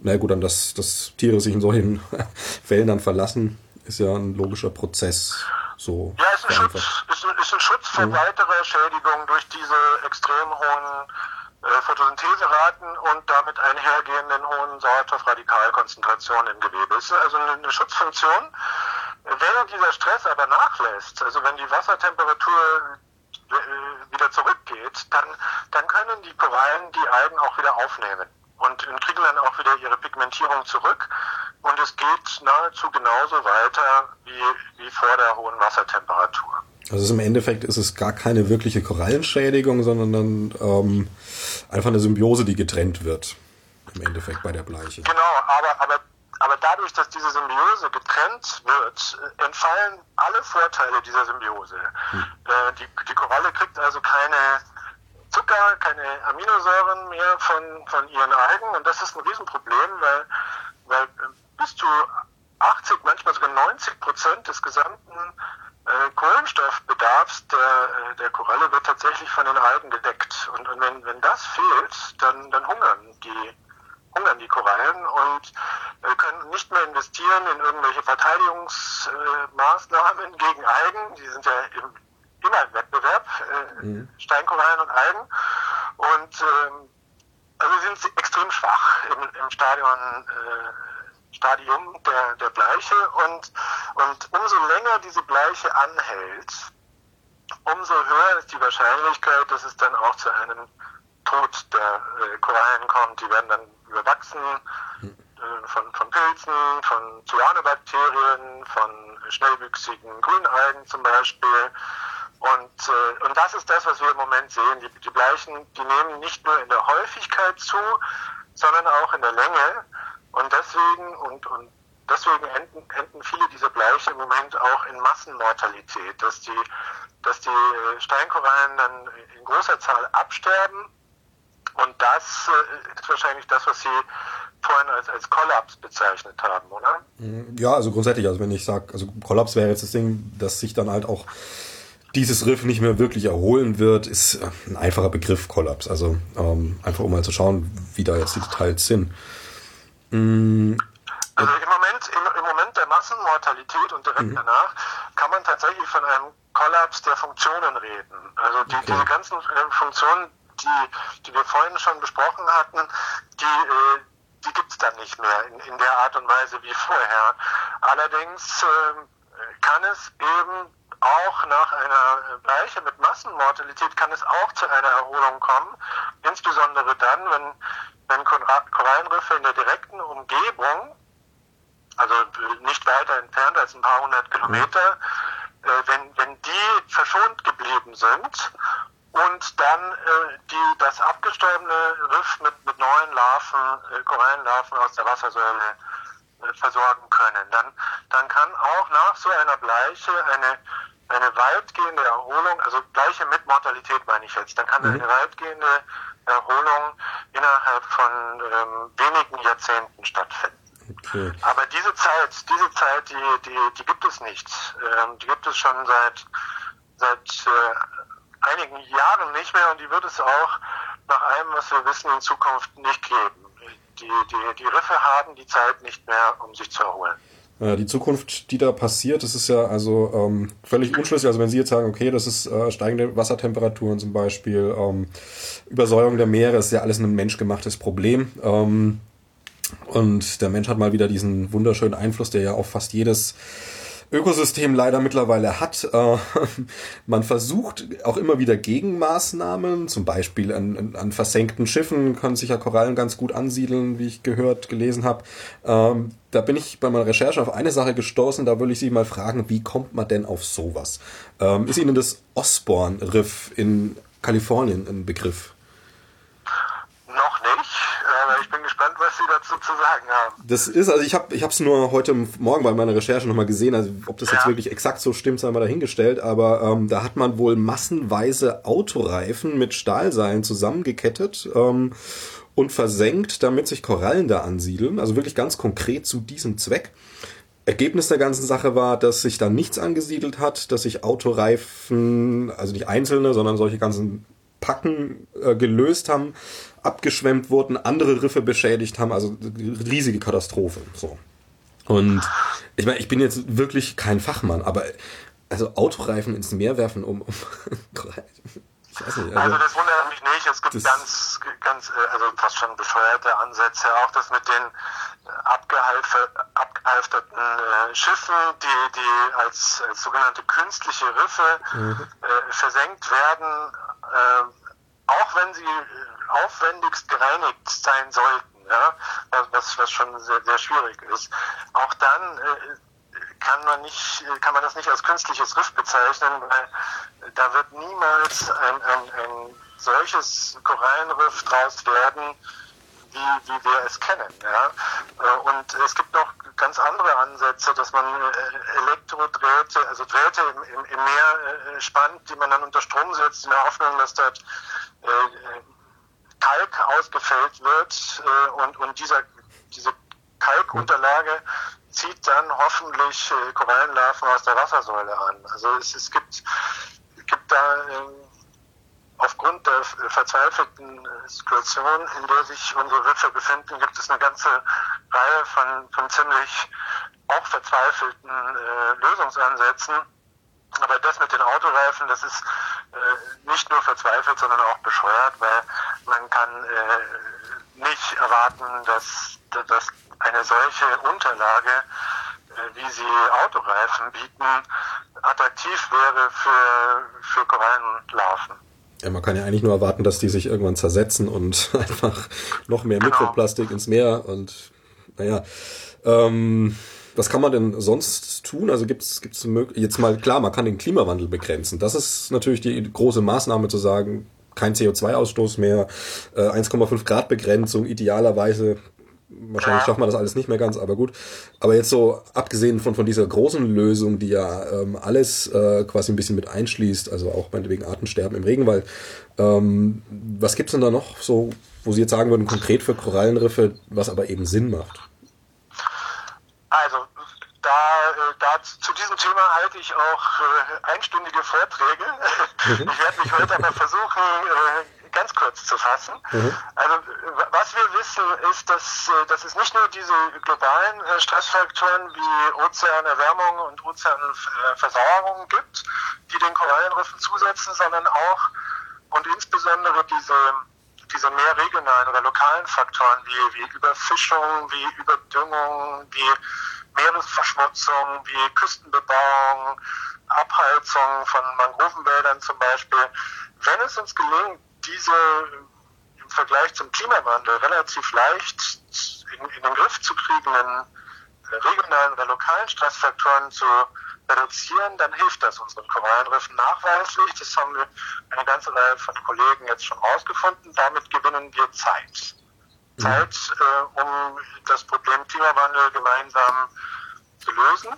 na gut, dann dass, dass Tiere sich in solchen [LAUGHS] Fällen dann verlassen, ist ja ein logischer Prozess. So ja, ist ein, Schutz, ist, ein, ist ein Schutz vor mhm. weiterer Schädigung durch diese extrem hohen äh, Photosyntheseraten und damit einhergehenden hohen Sauerstoffradikalkonzentrationen im Gewebe. Es ist also eine, eine Schutzfunktion. Wenn dieser Stress aber nachlässt, also wenn die Wassertemperatur wieder zurückgeht, dann, dann können die Korallen die Algen auch wieder aufnehmen und kriegen dann auch wieder ihre Pigmentierung zurück. Und es geht nahezu genauso weiter wie, wie vor der hohen Wassertemperatur. Also im Endeffekt ist es gar keine wirkliche Korallenschädigung, sondern dann ähm, einfach eine Symbiose, die getrennt wird. Im Endeffekt bei der Bleiche. Genau, aber, aber aber dadurch, dass diese Symbiose getrennt wird, äh, entfallen alle Vorteile dieser Symbiose. Hm. Äh, die, die Koralle kriegt also keine Zucker, keine Aminosäuren mehr von, von ihren Algen und das ist ein Riesenproblem, weil, weil äh, bis zu 80, manchmal sogar 90 Prozent des gesamten äh, Kohlenstoffbedarfs der, der Koralle wird tatsächlich von den Algen gedeckt. Und, und wenn, wenn das fehlt, dann, dann hungern die hungern die Korallen und äh, können nicht mehr investieren in irgendwelche Verteidigungsmaßnahmen gegen Algen. Die sind ja im, immer im Wettbewerb, mhm. Steinkorallen und Algen. Und ähm, also sind sie extrem schwach im, im Stadion, äh, Stadium der, der Bleiche und, und umso länger diese Bleiche anhält, umso höher ist die Wahrscheinlichkeit, dass es dann auch zu einem Tod der äh, Korallen kommt. Die werden dann überwachsen hm. äh, von, von Pilzen, von Cyanobakterien, von schnellwüchsigen Grünalgen zum Beispiel. Und, äh, und das ist das, was wir im Moment sehen. Die, die Bleichen, die nehmen nicht nur in der Häufigkeit zu, sondern auch in der Länge. Und deswegen, und, und deswegen enden, enden viele dieser Bleiche im Moment auch in Massenmortalität, dass die, dass die äh, Steinkorallen dann in großer Zahl absterben und das äh, ist wahrscheinlich das, was Sie vorhin als, als Kollaps bezeichnet haben, oder? Mhm. Ja, also grundsätzlich, also wenn ich sage, also Kollaps wäre jetzt das Ding, dass sich dann halt auch dieses Riff nicht mehr wirklich erholen wird, ist äh, ein einfacher Begriff Kollaps. Also ähm, einfach um mal zu schauen, wie da jetzt die Details sind. Mhm. Also im Moment, im, im, Moment der Massenmortalität und direkt mhm. danach kann man tatsächlich von einem Kollaps der Funktionen reden. Also die, okay. diese ganzen äh, Funktionen, die, die wir vorhin schon besprochen hatten, die, äh, die gibt es dann nicht mehr in, in der Art und Weise wie vorher. Allerdings äh, kann es eben auch nach einer Bleiche mit Massenmortalität kann es auch zu einer Erholung kommen, insbesondere dann, wenn, wenn Korallenriffe in der direkten Umgebung, also nicht weiter entfernt als ein paar hundert Kilometer, äh, wenn, wenn die verschont geblieben sind und dann äh, die, das abgestorbene Riff mit, mit neuen Larven, äh, Korallenlarven aus der Wassersäule äh, versorgen können. Dann, dann kann auch nach so einer Bleiche eine, eine weitgehende Erholung, also Bleiche mit Mortalität meine ich jetzt, dann kann mhm. eine weitgehende Erholung innerhalb von ähm, wenigen Jahrzehnten stattfinden. Okay. Aber diese Zeit, diese Zeit, die, die, die gibt es nicht. Ähm, die gibt es schon seit, seit äh, einigen Jahren nicht mehr und die wird es auch nach allem, was wir wissen, in Zukunft nicht geben. Die, die, die Riffe haben die Zeit nicht mehr, um sich zu erholen. Ja, die Zukunft, die da passiert, das ist ja also ähm, völlig unschlüssig. Also wenn Sie jetzt sagen, okay, das ist äh, steigende Wassertemperaturen zum Beispiel, ähm, Übersäuerung der Meere, ist ja alles ein menschgemachtes Problem. Ähm, und der Mensch hat mal wieder diesen wunderschönen Einfluss, der ja auf fast jedes Ökosystem leider mittlerweile hat. Äh, [LAUGHS] man versucht auch immer wieder Gegenmaßnahmen, zum Beispiel an, an versenkten Schiffen können sich ja Korallen ganz gut ansiedeln, wie ich gehört, gelesen habe. Ähm, da bin ich bei meiner Recherche auf eine Sache gestoßen, da will ich Sie mal fragen, wie kommt man denn auf sowas? Ähm, ist Ihnen das Osborne-Riff in Kalifornien ein Begriff? Ich bin gespannt, was Sie dazu zu sagen haben. Das ist, also ich habe ich es nur heute Morgen bei meiner Recherche nochmal gesehen, also ob das ja. jetzt wirklich exakt so stimmt, sei mal dahingestellt, aber ähm, da hat man wohl massenweise Autoreifen mit Stahlseilen zusammengekettet ähm, und versenkt, damit sich Korallen da ansiedeln, also wirklich ganz konkret zu diesem Zweck. Ergebnis der ganzen Sache war, dass sich da nichts angesiedelt hat, dass sich Autoreifen, also nicht einzelne, sondern solche ganzen Packen äh, gelöst haben abgeschwemmt wurden, andere Riffe beschädigt haben, also riesige Katastrophe. So. Und ich meine, ich bin jetzt wirklich kein Fachmann, aber also Autoreifen ins Meer werfen, um, um [LAUGHS] Ich weiß nicht, also, also, das wundert mich nicht. Es gibt ganz, ganz, äh, also fast schon bescheuerte Ansätze. Auch das mit den abgehalfterten äh, Schiffen, die, die als, als sogenannte künstliche Riffe mhm. äh, versenkt werden, äh, auch wenn sie aufwendigst gereinigt sein sollten, ja, was, was schon sehr, sehr schwierig ist. Auch dann äh, kann man nicht, kann man das nicht als künstliches Riff bezeichnen, weil da wird niemals ein, ein, ein solches Korallenriff draus werden, wie, wie wir es kennen. Ja? Äh, und es gibt noch ganz andere Ansätze, dass man äh, Elektrodrähte, also Drähte im, im, im Meer spannt, die man dann unter Strom setzt, in der Hoffnung, dass dort Kalk ausgefällt wird äh, und, und dieser, diese Kalkunterlage zieht dann hoffentlich äh, Korallenlarven aus der Wassersäule an. Also es, es gibt, gibt da äh, aufgrund der verzweifelten äh, Situation, in der sich unsere Riffe befinden, gibt es eine ganze Reihe von, von ziemlich auch verzweifelten äh, Lösungsansätzen. Aber das mit den Autoreifen, das ist äh, nicht nur verzweifelt, sondern auch bescheuert, weil man kann äh, nicht erwarten, dass, dass eine solche Unterlage, äh, wie sie Autoreifen bieten, attraktiv wäre für, für Korallenlarven. Ja, man kann ja eigentlich nur erwarten, dass die sich irgendwann zersetzen und [LAUGHS] einfach noch mehr genau. Mikroplastik ins Meer und naja. Ähm, was kann man denn sonst tun? Also gibt es jetzt mal klar, man kann den Klimawandel begrenzen. Das ist natürlich die große Maßnahme zu sagen, kein CO2-Ausstoß mehr, äh, 1,5 Grad Begrenzung, idealerweise. Wahrscheinlich schafft man das alles nicht mehr ganz, aber gut. Aber jetzt so, abgesehen von, von dieser großen Lösung, die ja ähm, alles äh, quasi ein bisschen mit einschließt, also auch meinetwegen Artensterben im Regenwald, ähm, was gibt's denn da noch so, wo Sie jetzt sagen würden, konkret für Korallenriffe, was aber eben Sinn macht? Da, äh, da zu diesem Thema halte ich auch äh, einstündige Vorträge. Mhm. Ich werde mich heute aber versuchen, äh, ganz kurz zu fassen. Mhm. Also was wir wissen, ist, dass, dass es nicht nur diese globalen Stressfaktoren wie Ozeanerwärmung und Ozeanversauerung gibt, die den Korallenriffen zusetzen, sondern auch und insbesondere diese diese mehr regionalen oder lokalen Faktoren wie, wie Überfischung, wie Überdüngung, wie Meeresverschmutzung wie Küstenbebauung, Abheizung von Mangrovenwäldern zum Beispiel. Wenn es uns gelingt, diese im Vergleich zum Klimawandel relativ leicht in, in den Griff zu kriegenden regionalen oder lokalen Stressfaktoren zu reduzieren, dann hilft das unseren Korallenriffen nachweislich. Das haben wir eine ganze Reihe von Kollegen jetzt schon rausgefunden. Damit gewinnen wir Zeit. Zeit, äh, um das Problem Klimawandel gemeinsam zu lösen.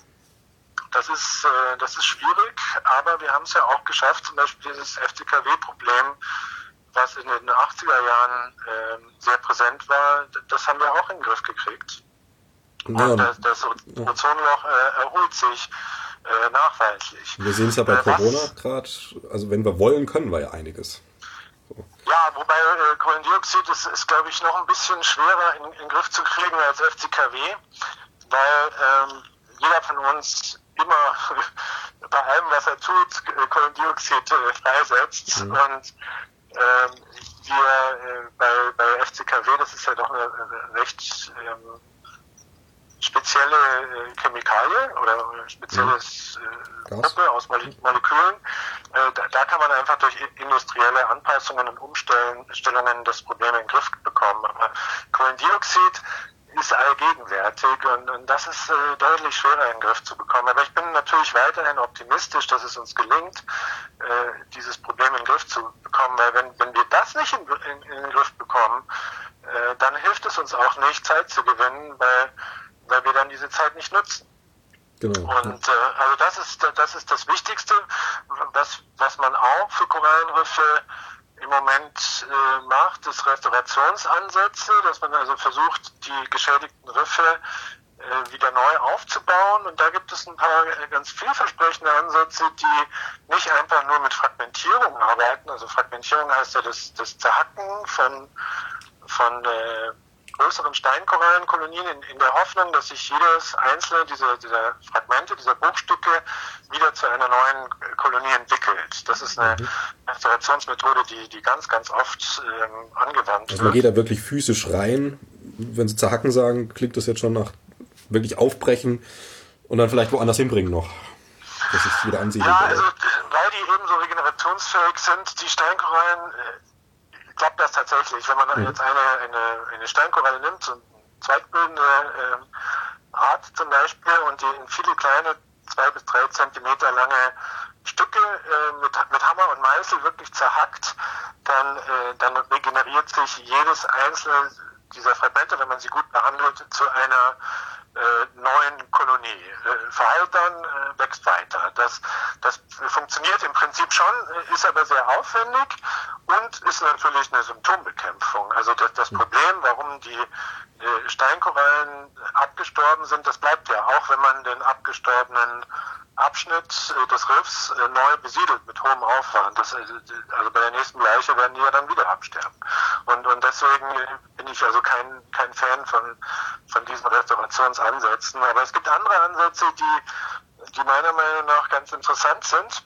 Das ist, äh, das ist schwierig, aber wir haben es ja auch geschafft, zum Beispiel dieses FCKW-Problem, was in den 80er Jahren äh, sehr präsent war, das haben wir auch in den Griff gekriegt. Ja. Und das, das Ozonloch äh, erholt sich äh, nachweislich. Wir sehen es ja bei äh, Corona gerade, also wenn wir wollen, können wir ja einiges. Ja, wobei äh, Kohlendioxid ist, ist glaube ich, noch ein bisschen schwerer in, in den Griff zu kriegen als FCKW, weil ähm, jeder von uns immer [LAUGHS] bei allem, was er tut, Kohlendioxid äh, freisetzt. Mhm. Und ähm, wir äh, bei, bei FCKW, das ist ja doch eine, eine recht ähm, spezielle äh, Chemikalie oder spezielles äh, Gruppe aus Molekülen. Äh, da, da, kann man einfach durch industrielle Anpassungen und Umstellungen das Problem in den Griff bekommen. Aber Kohlendioxid ist allgegenwärtig und, und das ist äh, deutlich schwerer in den Griff zu bekommen. Aber ich bin natürlich weiterhin optimistisch, dass es uns gelingt, äh, dieses Problem in den Griff zu bekommen, weil wenn, wenn wir das nicht in, in, in den Griff bekommen, äh, dann hilft es uns auch nicht, Zeit zu gewinnen, weil wir dann diese Zeit nicht nutzen. Genau. Und äh, also das ist das ist das Wichtigste, was was man auch für Korallenriffe im Moment äh, macht, ist Restaurationsansätze, dass man also versucht, die geschädigten Riffe äh, wieder neu aufzubauen. Und da gibt es ein paar ganz vielversprechende Ansätze, die nicht einfach nur mit Fragmentierung arbeiten. Also Fragmentierung heißt ja das, das Zerhacken von, von äh, größeren Steinkorallenkolonien in, in der Hoffnung, dass sich jedes einzelne dieser, dieser Fragmente, dieser Bruchstücke wieder zu einer neuen Kolonie entwickelt. Das ist eine mhm. Restaurationsmethode, die, die ganz, ganz oft ähm, angewandt also man geht da wirklich physisch rein. Wenn Sie zerhacken sagen, klingt das jetzt schon nach wirklich aufbrechen und dann vielleicht woanders hinbringen noch. Das ist wieder ansiedeln. Ja, also weil die eben so regenerationsfähig sind, die Steinkorallen äh, klappt das tatsächlich. Wenn man mhm. jetzt eine, eine, eine Steinkoralle nimmt, so eine zweitbildende äh, Art zum Beispiel, und die in viele kleine, zwei bis drei Zentimeter lange Stücke äh, mit, mit Hammer und Meißel wirklich zerhackt, dann, äh, dann regeneriert sich jedes einzelne dieser Fragmente, wenn man sie gut behandelt, zu einer äh, neuen Kolonie. Äh, verheilt dann, äh, wächst weiter. Das, das funktioniert im Prinzip schon, äh, ist aber sehr aufwendig und ist natürlich eine Symptombekämpfung. Also das, das hm. Problem, warum die äh, Steinkorallen abgestorben sind, das bleibt ja auch, wenn man den abgestorbenen Abschnitt äh, des Riffs äh, neu besiedelt mit hohem Aufwand. Das, also bei der nächsten Leiche werden die ja dann wieder absterben. Und, und deswegen bin ich also kein, kein Fan von, von diesen Restaurationsansätzen. Aber es gibt andere Ansätze, die, die meiner Meinung nach ganz interessant sind.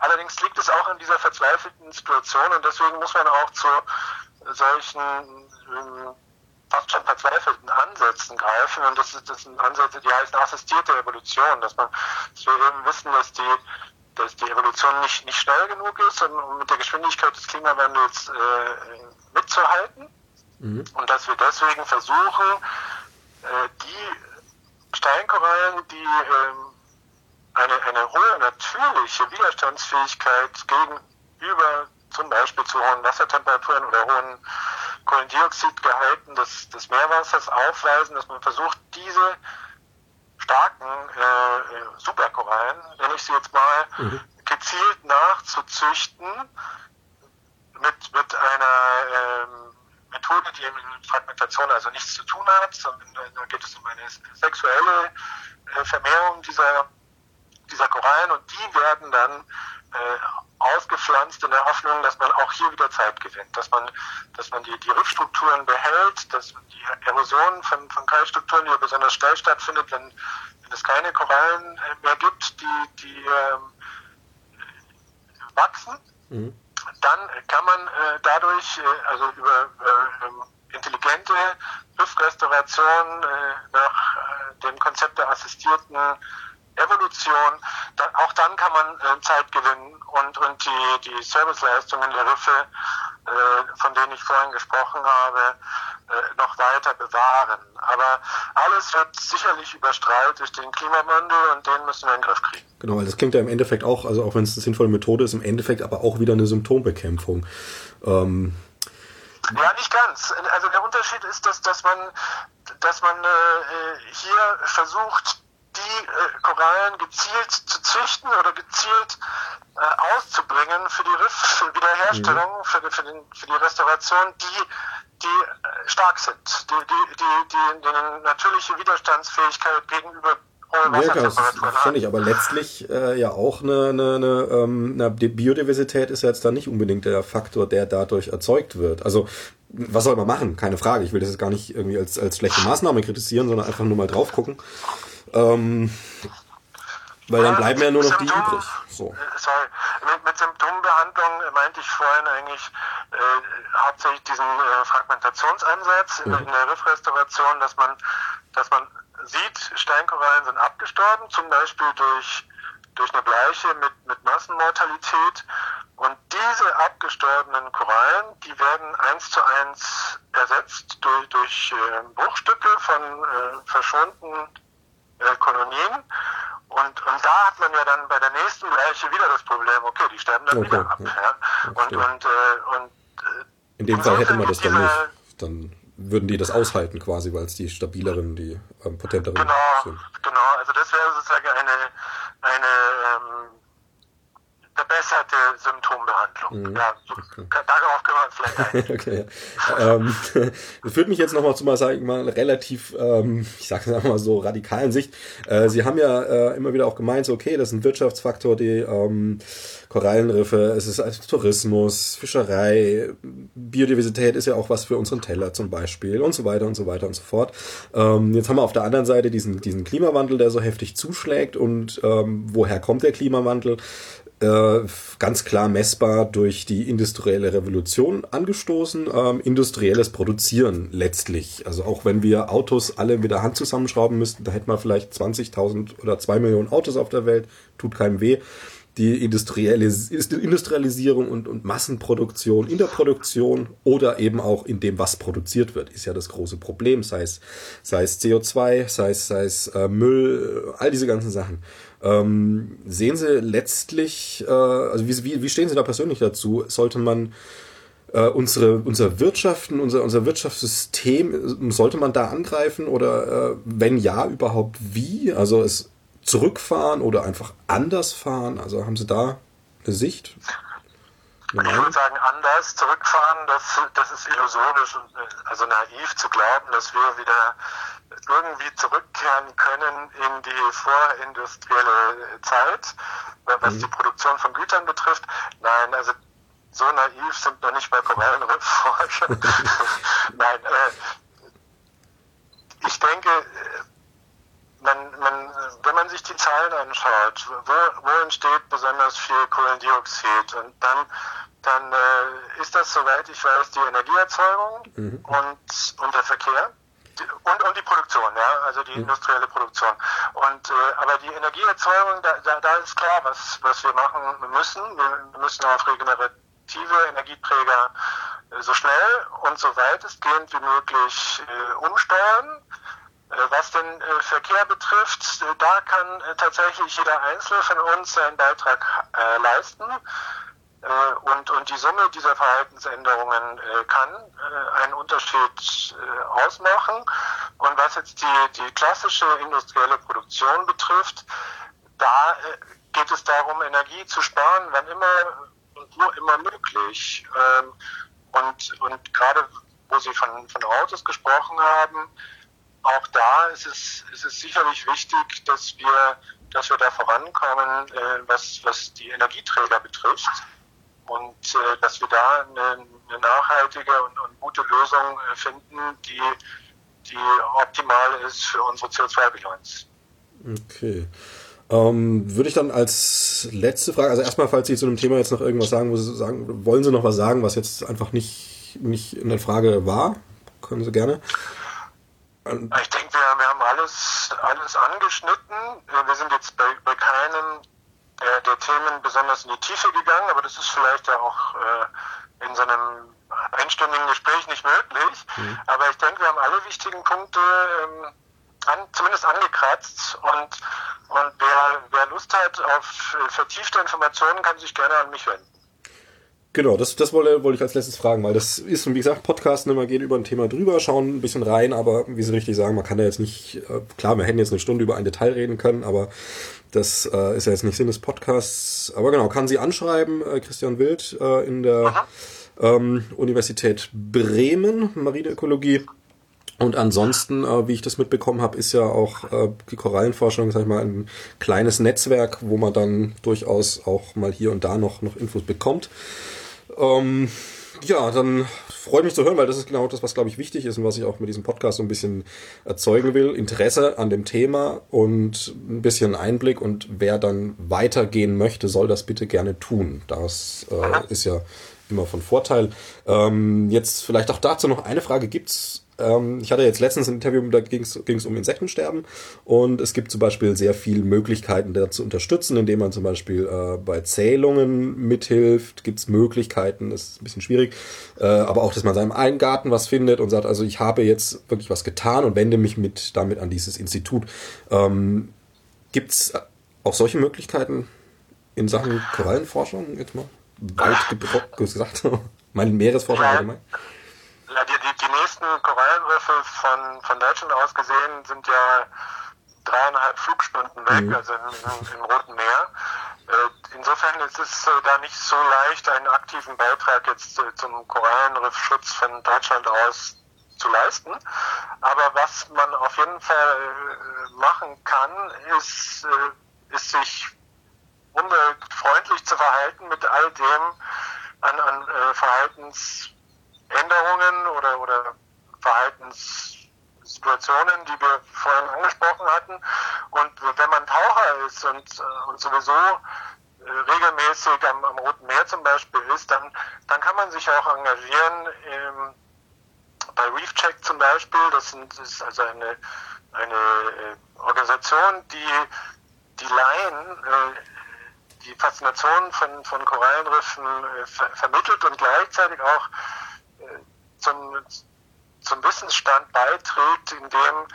Allerdings liegt es auch in dieser verzweifelten Situation und deswegen muss man auch zu solchen ähm, fast schon verzweifelten Ansätzen greifen. Und das, ist, das sind Ansätze, die heißen assistierte Evolution, dass man, dass wir eben wissen, dass die, dass die Evolution nicht, nicht schnell genug ist, um mit der Geschwindigkeit des Klimawandels äh, mitzuhalten. Mhm. Und dass wir deswegen versuchen, die Steinkorallen, die äh, eine, eine hohe natürliche Widerstandsfähigkeit gegenüber zum Beispiel zu hohen Wassertemperaturen oder hohen Kohlendioxidgehalten des, des Meerwassers aufweisen, dass man versucht, diese starken äh, äh, Superkorallen, nenne ich sie jetzt mal, mhm. gezielt nachzuzüchten mit, mit einer ähm, Methode, die mit Fragmentation also nichts zu tun hat, sondern da geht es um eine sexuelle äh, Vermehrung dieser, dieser Korallen und die werden dann äh, ausgepflanzt in der Hoffnung, dass man auch hier wieder Zeit gewinnt, dass man, dass man die, die Riffstrukturen behält, dass man die Erosion von, von Kalkstrukturen, die besonders schnell stattfindet, wenn, wenn es keine Korallen äh, mehr gibt, die, die ähm, wachsen, mhm. Dann kann man äh, dadurch, äh, also über äh, intelligente Riffrestauration äh, nach äh, dem Konzept der assistierten Evolution, da, auch dann kann man äh, Zeit gewinnen und, und die, die Serviceleistungen der Riffe, von denen ich vorhin gesprochen habe, äh, noch weiter bewahren. Aber alles wird sicherlich überstrahlt durch den Klimawandel und den müssen wir in den Griff kriegen. Genau, das klingt ja im Endeffekt auch, also auch wenn es eine sinnvolle Methode ist, im Endeffekt aber auch wieder eine Symptombekämpfung. Ähm ja, nicht ganz. Also der Unterschied ist, dass, dass man, dass man äh, hier versucht, die äh, Korallen gezielt zu züchten oder gezielt äh, auszubringen für die Riffwiederherstellung, mhm. für, für, den, für die Restauration, die, die äh, stark sind, die, die, die, die, die eine natürliche Widerstandsfähigkeit gegenüber ja, das finde ich, aber letztlich äh, ja auch eine, eine, eine, ähm, eine Biodiversität ist ja jetzt da nicht unbedingt der Faktor, der dadurch erzeugt wird. Also was soll man machen? Keine Frage. Ich will das jetzt gar nicht irgendwie als, als schlechte Maßnahme kritisieren, sondern einfach nur mal drauf gucken. Ähm, weil dann bleiben ja nur noch die übrig. So. Sorry, mit, mit Symptombehandlung meinte ich vorhin eigentlich äh, hauptsächlich diesen äh, Fragmentationsansatz mhm. in, in, der Riffrestauration, dass man, dass man sieht, Steinkorallen sind abgestorben, zum Beispiel durch, durch eine Bleiche mit, mit Massenmortalität. Und diese abgestorbenen Korallen, die werden eins zu eins ersetzt durch, durch äh, Bruchstücke von äh, verschonten Kolonien. Und, und da hat man ja dann bei der nächsten Leiche wieder das Problem, okay, die sterben dann okay, wieder ab. Ja. Und, und, äh, und, äh, In dem Fall hätte man das dann nicht. Dann würden die das aushalten quasi, weil es die stabileren, die ähm, potenteren genau, sind. Genau, also das wäre sozusagen eine, eine ähm, verbesserte Symptombehandlung. Mhm. Ja, so, okay. darauf können wir uns vielleicht [LAUGHS] okay. ähm, [LAUGHS] das führt mich jetzt nochmal zu mal, sag ich mal, relativ, ähm, ich sage es mal so, radikalen Sicht. Äh, Sie haben ja äh, immer wieder auch gemeint, so, okay, das ist ein Wirtschaftsfaktor, die ähm, Korallenriffe, es ist also Tourismus, Fischerei, Biodiversität ist ja auch was für unseren Teller zum Beispiel und so weiter und so weiter und so fort. Ähm, jetzt haben wir auf der anderen Seite diesen, diesen Klimawandel, der so heftig zuschlägt und ähm, woher kommt der Klimawandel? Äh, ganz klar messbar durch die industrielle Revolution angestoßen. Ähm, industrielles Produzieren letztlich. Also auch wenn wir Autos alle mit der Hand zusammenschrauben müssten, da hätten wir vielleicht 20.000 oder 2 Millionen Autos auf der Welt, tut keinem weh. Die Industrialis Industrialisierung und, und Massenproduktion in der Produktion oder eben auch in dem, was produziert wird, ist ja das große Problem. Sei es, sei es CO2, sei es, sei es äh, Müll, all diese ganzen Sachen. Ähm, sehen Sie letztlich, äh, also wie, wie, stehen Sie da persönlich dazu? Sollte man äh, unsere, unser Wirtschaften, unser, unser Wirtschaftssystem, sollte man da angreifen oder äh, wenn ja, überhaupt wie? Also es zurückfahren oder einfach anders fahren? Also haben Sie da eine Sicht? Ich würde sagen, anders zurückfahren, das, das ist illusorisch und äh, also naiv zu glauben, dass wir wieder irgendwie zurückkehren können in die vorindustrielle Zeit, was mhm. die Produktion von Gütern betrifft. Nein, also so naiv sind noch nicht mal Korallenriffforscher. [LAUGHS] Nein, äh, ich denke, man, man, wenn man sich die Zahlen anschaut, wo, wo entsteht besonders viel Kohlendioxid und dann, dann äh, ist das, soweit ich weiß, die Energieerzeugung mhm. und, und der Verkehr und, und die Produktion, ja, also die industrielle Produktion. Und äh, aber die Energieerzeugung, da, da, da ist klar, was, was wir machen müssen. Wir müssen auf regenerative Energieträger äh, so schnell und so weitestgehend wie möglich äh, umsteuern. Äh, was den äh, Verkehr betrifft, äh, da kann tatsächlich jeder Einzelne von uns seinen Beitrag äh, leisten. Äh, und, und die Summe dieser Verhaltensänderungen äh, kann äh, einen Unterschied ausmachen. Und was jetzt die, die klassische industrielle Produktion betrifft, da geht es darum, Energie zu sparen, wann immer und wo immer möglich. Ähm, und, und gerade wo Sie von, von Autos gesprochen haben, auch da ist es, ist es sicherlich wichtig, dass wir, dass wir da vorankommen, was, was die Energieträger betrifft und äh, dass wir da eine, eine nachhaltige und, und, gute Lösung äh, finden, die, die optimal ist für unsere CO2-Bilanz. Okay. Ähm, würde ich dann als letzte Frage, also erstmal, falls Sie zu dem Thema jetzt noch irgendwas sagen, sagen, wollen Sie noch was sagen, was jetzt einfach nicht, nicht in der Frage war? Können Sie gerne. Ich denke, wir, wir haben alles, alles angeschnitten. Wir sind jetzt bei, bei keinem äh, der Themen besonders in die Tiefe gegangen, aber das ist vielleicht ja auch äh, in so einem einstündigen Gespräch nicht möglich. Mhm. Aber ich denke, wir haben alle wichtigen Punkte ähm, an, zumindest angekratzt und, und wer, wer Lust hat auf äh, vertiefte Informationen, kann sich gerne an mich wenden. Genau, das, das wollte, wollte ich als letztes fragen, weil das ist, wie gesagt, Podcasten immer gehen über ein Thema drüber, schauen ein bisschen rein, aber wie Sie richtig sagen, man kann da jetzt nicht, äh, klar, wir hätten jetzt eine Stunde über ein Detail reden können, aber das äh, ist ja jetzt nicht Sinn des Podcasts. Aber genau, kann sie anschreiben, äh, Christian Wild äh, in der ähm, Universität Bremen, Marineökologie. Und ansonsten, äh, wie ich das mitbekommen habe, ist ja auch äh, die Korallenforschung, sag ich mal, ein kleines Netzwerk, wo man dann durchaus auch mal hier und da noch, noch Infos bekommt. Ähm, ja, dann freue mich zu hören, weil das ist genau das, was, glaube ich, wichtig ist und was ich auch mit diesem Podcast so ein bisschen erzeugen will. Interesse an dem Thema und ein bisschen Einblick und wer dann weitergehen möchte, soll das bitte gerne tun. Das äh, ist ja immer von Vorteil. Ähm, jetzt vielleicht auch dazu noch eine Frage. Gibt's äh, Ähm, ich hatte jetzt letztens ein Interview, da ging es um Insektensterben und es gibt zum Beispiel sehr viele Möglichkeiten, da zu unterstützen, indem man zum Beispiel äh, bei Zählungen mithilft, gibt es Möglichkeiten, das ist ein bisschen schwierig, äh, aber auch, dass man seinem einen Garten was findet und sagt, also ich habe jetzt wirklich was getan und wende mich mit damit an dieses Institut. Ähm, gibt es auch solche Möglichkeiten in Sachen Korallenforschung jetzt mal? Weit gesagt, [LAUGHS] meine Meeresforschung allgemein? Ja, die, die, nächsten Korallenriffe von, von Deutschland aus gesehen sind ja dreieinhalb Flugstunden weg, mhm. also im, im, Roten Meer. Äh, insofern ist es äh, da nicht so leicht, einen aktiven Beitrag jetzt äh, zum Korallenriffschutz von Deutschland aus zu leisten. Aber was man auf jeden Fall machen kann, ist, ist sich umweltfreundlich zu verhalten mit all dem an, an Verhaltens Änderungen oder, oder Verhaltenssituationen, die wir vorhin angesprochen hatten. Und wenn man Taucher ist und, äh, und sowieso äh, regelmäßig am, am Roten Meer zum Beispiel ist, dann, dann kann man sich auch engagieren. Ähm, bei ReefCheck zum Beispiel, das, sind, das ist also eine, eine äh, Organisation, die die Laien äh, die Faszination von, von Korallenriffen äh, ver vermittelt und gleichzeitig auch zum, zum Wissensstand beiträgt, indem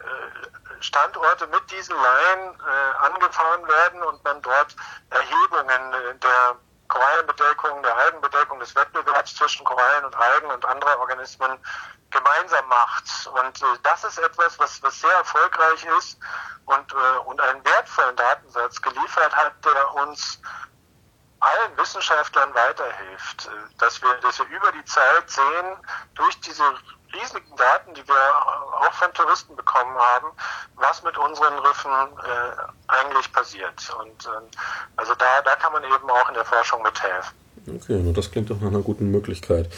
äh, Standorte mit diesen Laien äh, angefahren werden und man dort Erhebungen der Korallenbedeckung, der Algenbedeckung, des Wettbewerbs zwischen Korallen und Algen und anderen Organismen gemeinsam macht. Und äh, das ist etwas, was, was sehr erfolgreich ist und, äh, und einen wertvollen Datensatz geliefert hat, der uns allen Wissenschaftlern weiterhilft, äh, dass wir, dass wir über die Zeit sehen, durch diese riesigen Daten, die wir auch von Touristen bekommen haben, was mit unseren Riffen äh, eigentlich passiert. Und äh, also da, da kann man eben auch in der Forschung mithelfen. Okay, das klingt doch nach einer guten Möglichkeit.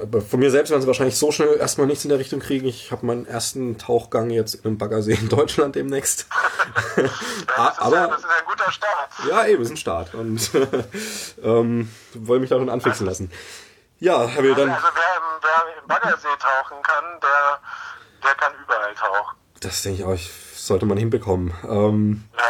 Aber von mir selbst werden sie wahrscheinlich so schnell erstmal nichts in der Richtung kriegen. Ich habe meinen ersten Tauchgang jetzt in einem Baggersee in Deutschland demnächst. [LAUGHS] ja, das Aber ja, das ist ein guter Start. Ja, eben, ist ein Start. Und [LAUGHS] ähm, wollen mich da schon anfixen lassen. Ja, Herr Will, dann. Also, wer im, wer im Baggersee tauchen kann, der, der kann überall tauchen. Das denke ich auch, sollte man hinbekommen. Ähm, ja.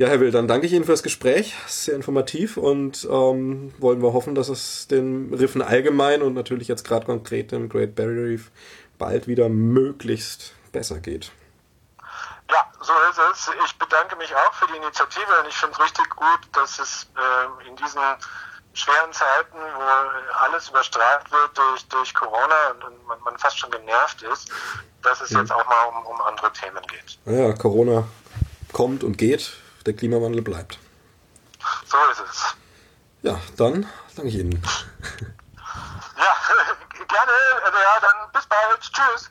Ja, Herr Will, dann danke ich Ihnen fürs Gespräch. Sehr informativ und ähm, wollen wir hoffen, dass es den Riffen allgemein und natürlich jetzt gerade konkret dem Great Barrier Reef bald wieder möglichst besser geht. Ja, so ist es. Ich bedanke mich auch für die Initiative und ich finde es richtig gut, dass es äh, in diesen schweren Zeiten, wo alles überstrahlt wird durch, durch Corona und man, man fast schon genervt ist, dass es ja. jetzt auch mal um, um andere Themen geht. Ja, Corona kommt und geht der Klimawandel bleibt. So ist es. Ja, dann danke ich Ihnen. Ja, [LAUGHS] gerne. Also ja, dann bis bald. Tschüss.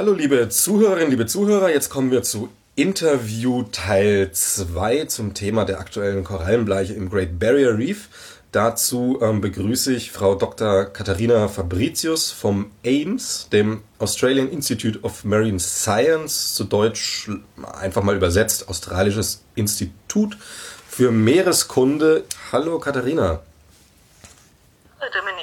Hallo liebe Zuhörerinnen, liebe Zuhörer, jetzt kommen wir zu Interview Teil 2 zum Thema der aktuellen Korallenbleiche im Great Barrier Reef. Dazu ähm, begrüße ich Frau Dr. Katharina Fabricius vom AIMS, dem Australian Institute of Marine Science, zu Deutsch einfach mal übersetzt Australisches Institut für Meereskunde. Hallo Katharina. Hallo Dominik.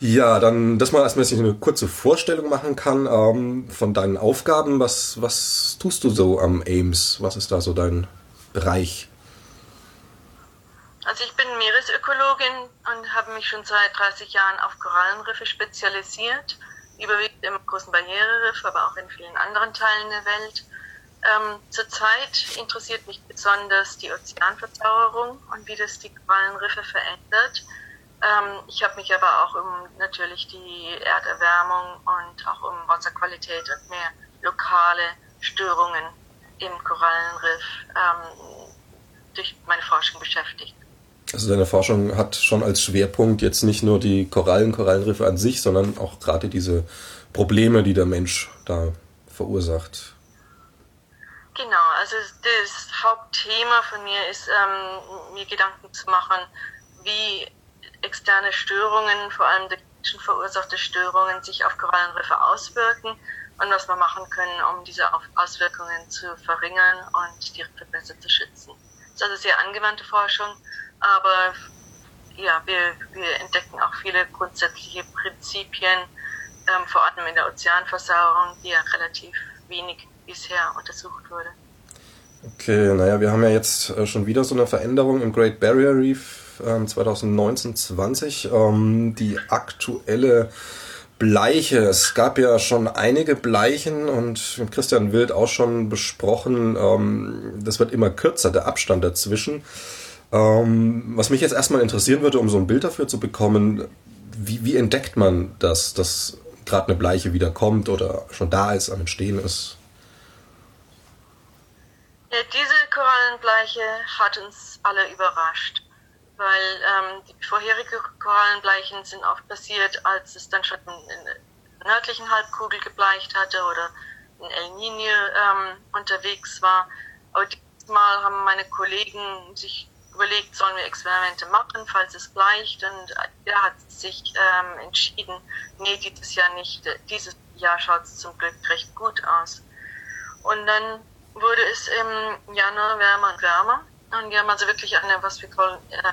Ja, dann, dass man erstmal eine kurze Vorstellung machen kann ähm, von deinen Aufgaben. Was, was tust du so am AIMS? Was ist da so dein Bereich? Also ich bin Meeresökologin und habe mich schon seit 30 Jahren auf Korallenriffe spezialisiert, überwiegend im großen Barriereriff, aber auch in vielen anderen Teilen der Welt. Ähm, zurzeit interessiert mich besonders die Ozeanverzauberung und wie das die Korallenriffe verändert. Ähm, ich habe mich aber auch um natürlich die Erderwärmung und auch um Wasserqualität und mehr lokale Störungen im Korallenriff ähm, durch meine Forschung beschäftigt. Also deine Forschung hat schon als Schwerpunkt jetzt nicht nur die Korallen, Korallenriffe an sich, sondern auch gerade diese Probleme, die der Mensch da verursacht. Genau, also das Hauptthema von mir ist, ähm, mir Gedanken zu machen, wie externe Störungen, vor allem durch Menschen verursachte Störungen, sich auf Korallenriffe auswirken und was wir machen können, um diese Auswirkungen zu verringern und die Riffe besser zu schützen. Das ist also sehr angewandte Forschung, aber ja, wir, wir entdecken auch viele grundsätzliche Prinzipien, ähm, vor allem in der Ozeanversauerung, die ja relativ wenig bisher untersucht wurde. Okay, naja, wir haben ja jetzt äh, schon wieder so eine Veränderung im Great Barrier Reef 2019-20. Ähm, die aktuelle Bleiche. Es gab ja schon einige Bleichen und Christian Wild auch schon besprochen, ähm, das wird immer kürzer, der Abstand dazwischen. Ähm, was mich jetzt erstmal interessieren würde, um so ein Bild dafür zu bekommen, wie, wie entdeckt man das, dass gerade eine Bleiche wieder kommt oder schon da ist, am Entstehen ist? Ja, diese Korallenbleiche hat uns alle überrascht, weil ähm, die vorherigen Korallenbleichen sind oft passiert, als es dann schon in der nördlichen Halbkugel gebleicht hatte oder in El Niño ähm, unterwegs war. Aber diesmal haben meine Kollegen sich überlegt, sollen wir Experimente machen, falls es bleicht. Und er hat sich ähm, entschieden, nee, dieses Jahr nicht. Dieses Jahr schaut es zum Glück recht gut aus. Und dann wurde es im Januar wärmer und wärmer. Und wir haben also wirklich eine, was wir callen, äh,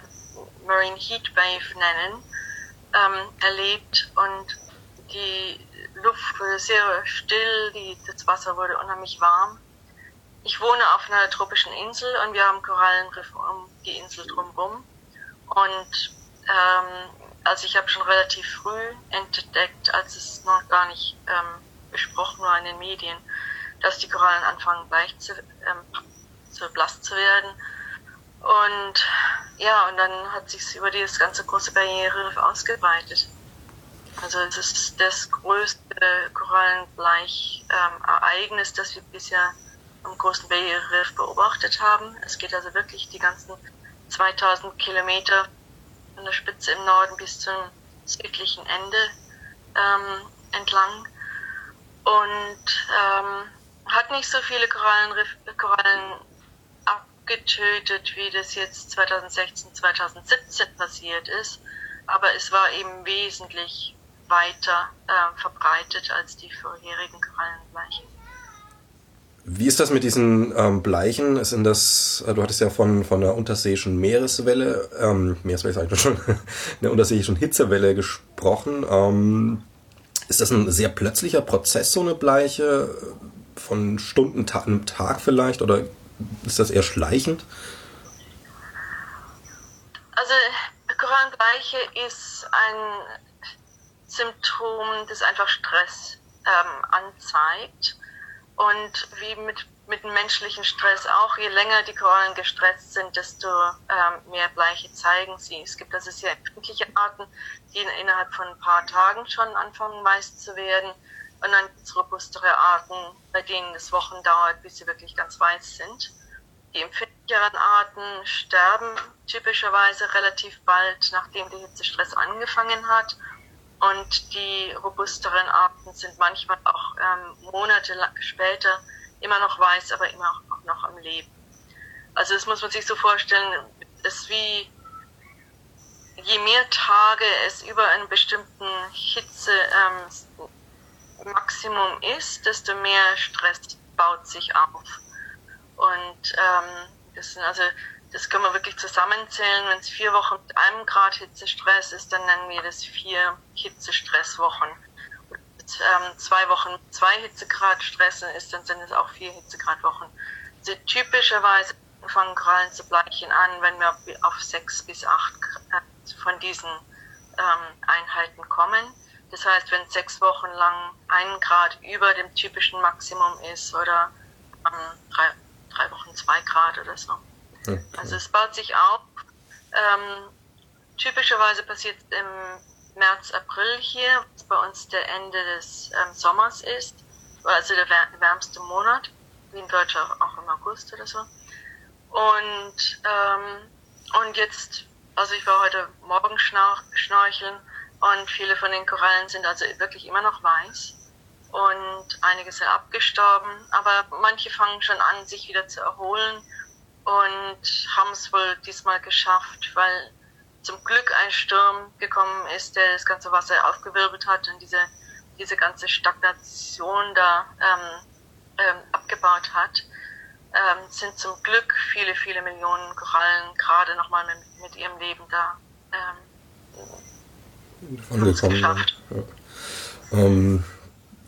Marine Heat Wave nennen, ähm, erlebt. Und die Luft wurde sehr still, die, das Wasser wurde unheimlich warm. Ich wohne auf einer tropischen Insel und wir haben Korallenriffe um die Insel drumherum. Und ähm, also ich habe schon relativ früh entdeckt, als es noch gar nicht ähm, besprochen war in den Medien, dass die Korallen anfangen leicht zu, ähm, zu blass zu werden. Und ja, und dann hat sich über dieses ganze große Barriereriff ausgeweitet. Also es ist das größte Korallenbleich-Ereignis, ähm, das wir bisher am großen Barriereriff beobachtet haben. Es geht also wirklich die ganzen 2000 Kilometer von der Spitze im Norden bis zum südlichen Ende ähm, entlang. Und ähm, hat nicht so viele Korallenriff, Korallen abgetötet, wie das jetzt 2016, 2017 passiert ist. Aber es war eben wesentlich weiter äh, verbreitet als die vorherigen Korallenbleichen. Wie ist das mit diesen ähm, Bleichen? Ist in das, äh, du hattest ja von, von der unterseeischen Meereswelle, ähm, Meereswelle sag ich schon, [LAUGHS] der unterseeischen Hitzewelle gesprochen. Ähm, ist das ein sehr plötzlicher Prozess, so eine Bleiche? von Stunden, ta Tag vielleicht? Oder ist das eher schleichend? Also Korallenbleiche ist ein Symptom, das einfach Stress ähm, anzeigt. Und wie mit, mit dem menschlichen Stress auch, je länger die Korallen gestresst sind, desto ähm, mehr Bleiche zeigen sie. Es gibt also sehr empfindliche Arten, die innerhalb von ein paar Tagen schon anfangen weiß zu werden. Und dann gibt es robustere Arten, bei denen es Wochen dauert, bis sie wirklich ganz weiß sind. Die empfindlicheren Arten sterben typischerweise relativ bald, nachdem der Hitzestress angefangen hat. Und die robusteren Arten sind manchmal auch ähm, Monate später immer noch weiß, aber immer auch noch am Leben. Also das muss man sich so vorstellen, es wie je mehr Tage es über einen bestimmten Hitze ähm, Maximum ist, desto mehr Stress baut sich auf. Und ähm, das sind also das kann man wirklich zusammenzählen. Wenn es vier Wochen mit einem Grad Hitzestress ist, dann nennen wir das vier Hitzestresswochen. Und ähm, zwei Wochen mit zwei Hitzegrad stressen ist, dann sind es auch vier Hitzegradwochen. Also typischerweise fangen Korallen zu bleichen an, wenn wir auf sechs bis acht von diesen ähm, Einheiten kommen. Das heißt, wenn sechs Wochen lang ein Grad über dem typischen Maximum ist oder ähm, drei, drei Wochen zwei Grad oder so. Okay. Also es baut sich auf. Ähm, typischerweise passiert es im März, April hier, was bei uns der Ende des ähm, Sommers ist, also der wärmste Monat, wie in Deutschland auch im August oder so. Und, ähm, und jetzt, also ich war heute Morgen schnorcheln und viele von den Korallen sind also wirklich immer noch weiß. und einige sind abgestorben, aber manche fangen schon an, sich wieder zu erholen und haben es wohl diesmal geschafft, weil zum Glück ein Sturm gekommen ist, der das ganze Wasser aufgewirbelt hat und diese, diese ganze Stagnation da ähm, ähm, abgebaut hat. Ähm, sind zum Glück viele, viele Millionen Korallen gerade nochmal mit, mit ihrem Leben da ähm, angekommen. Ja. Ähm,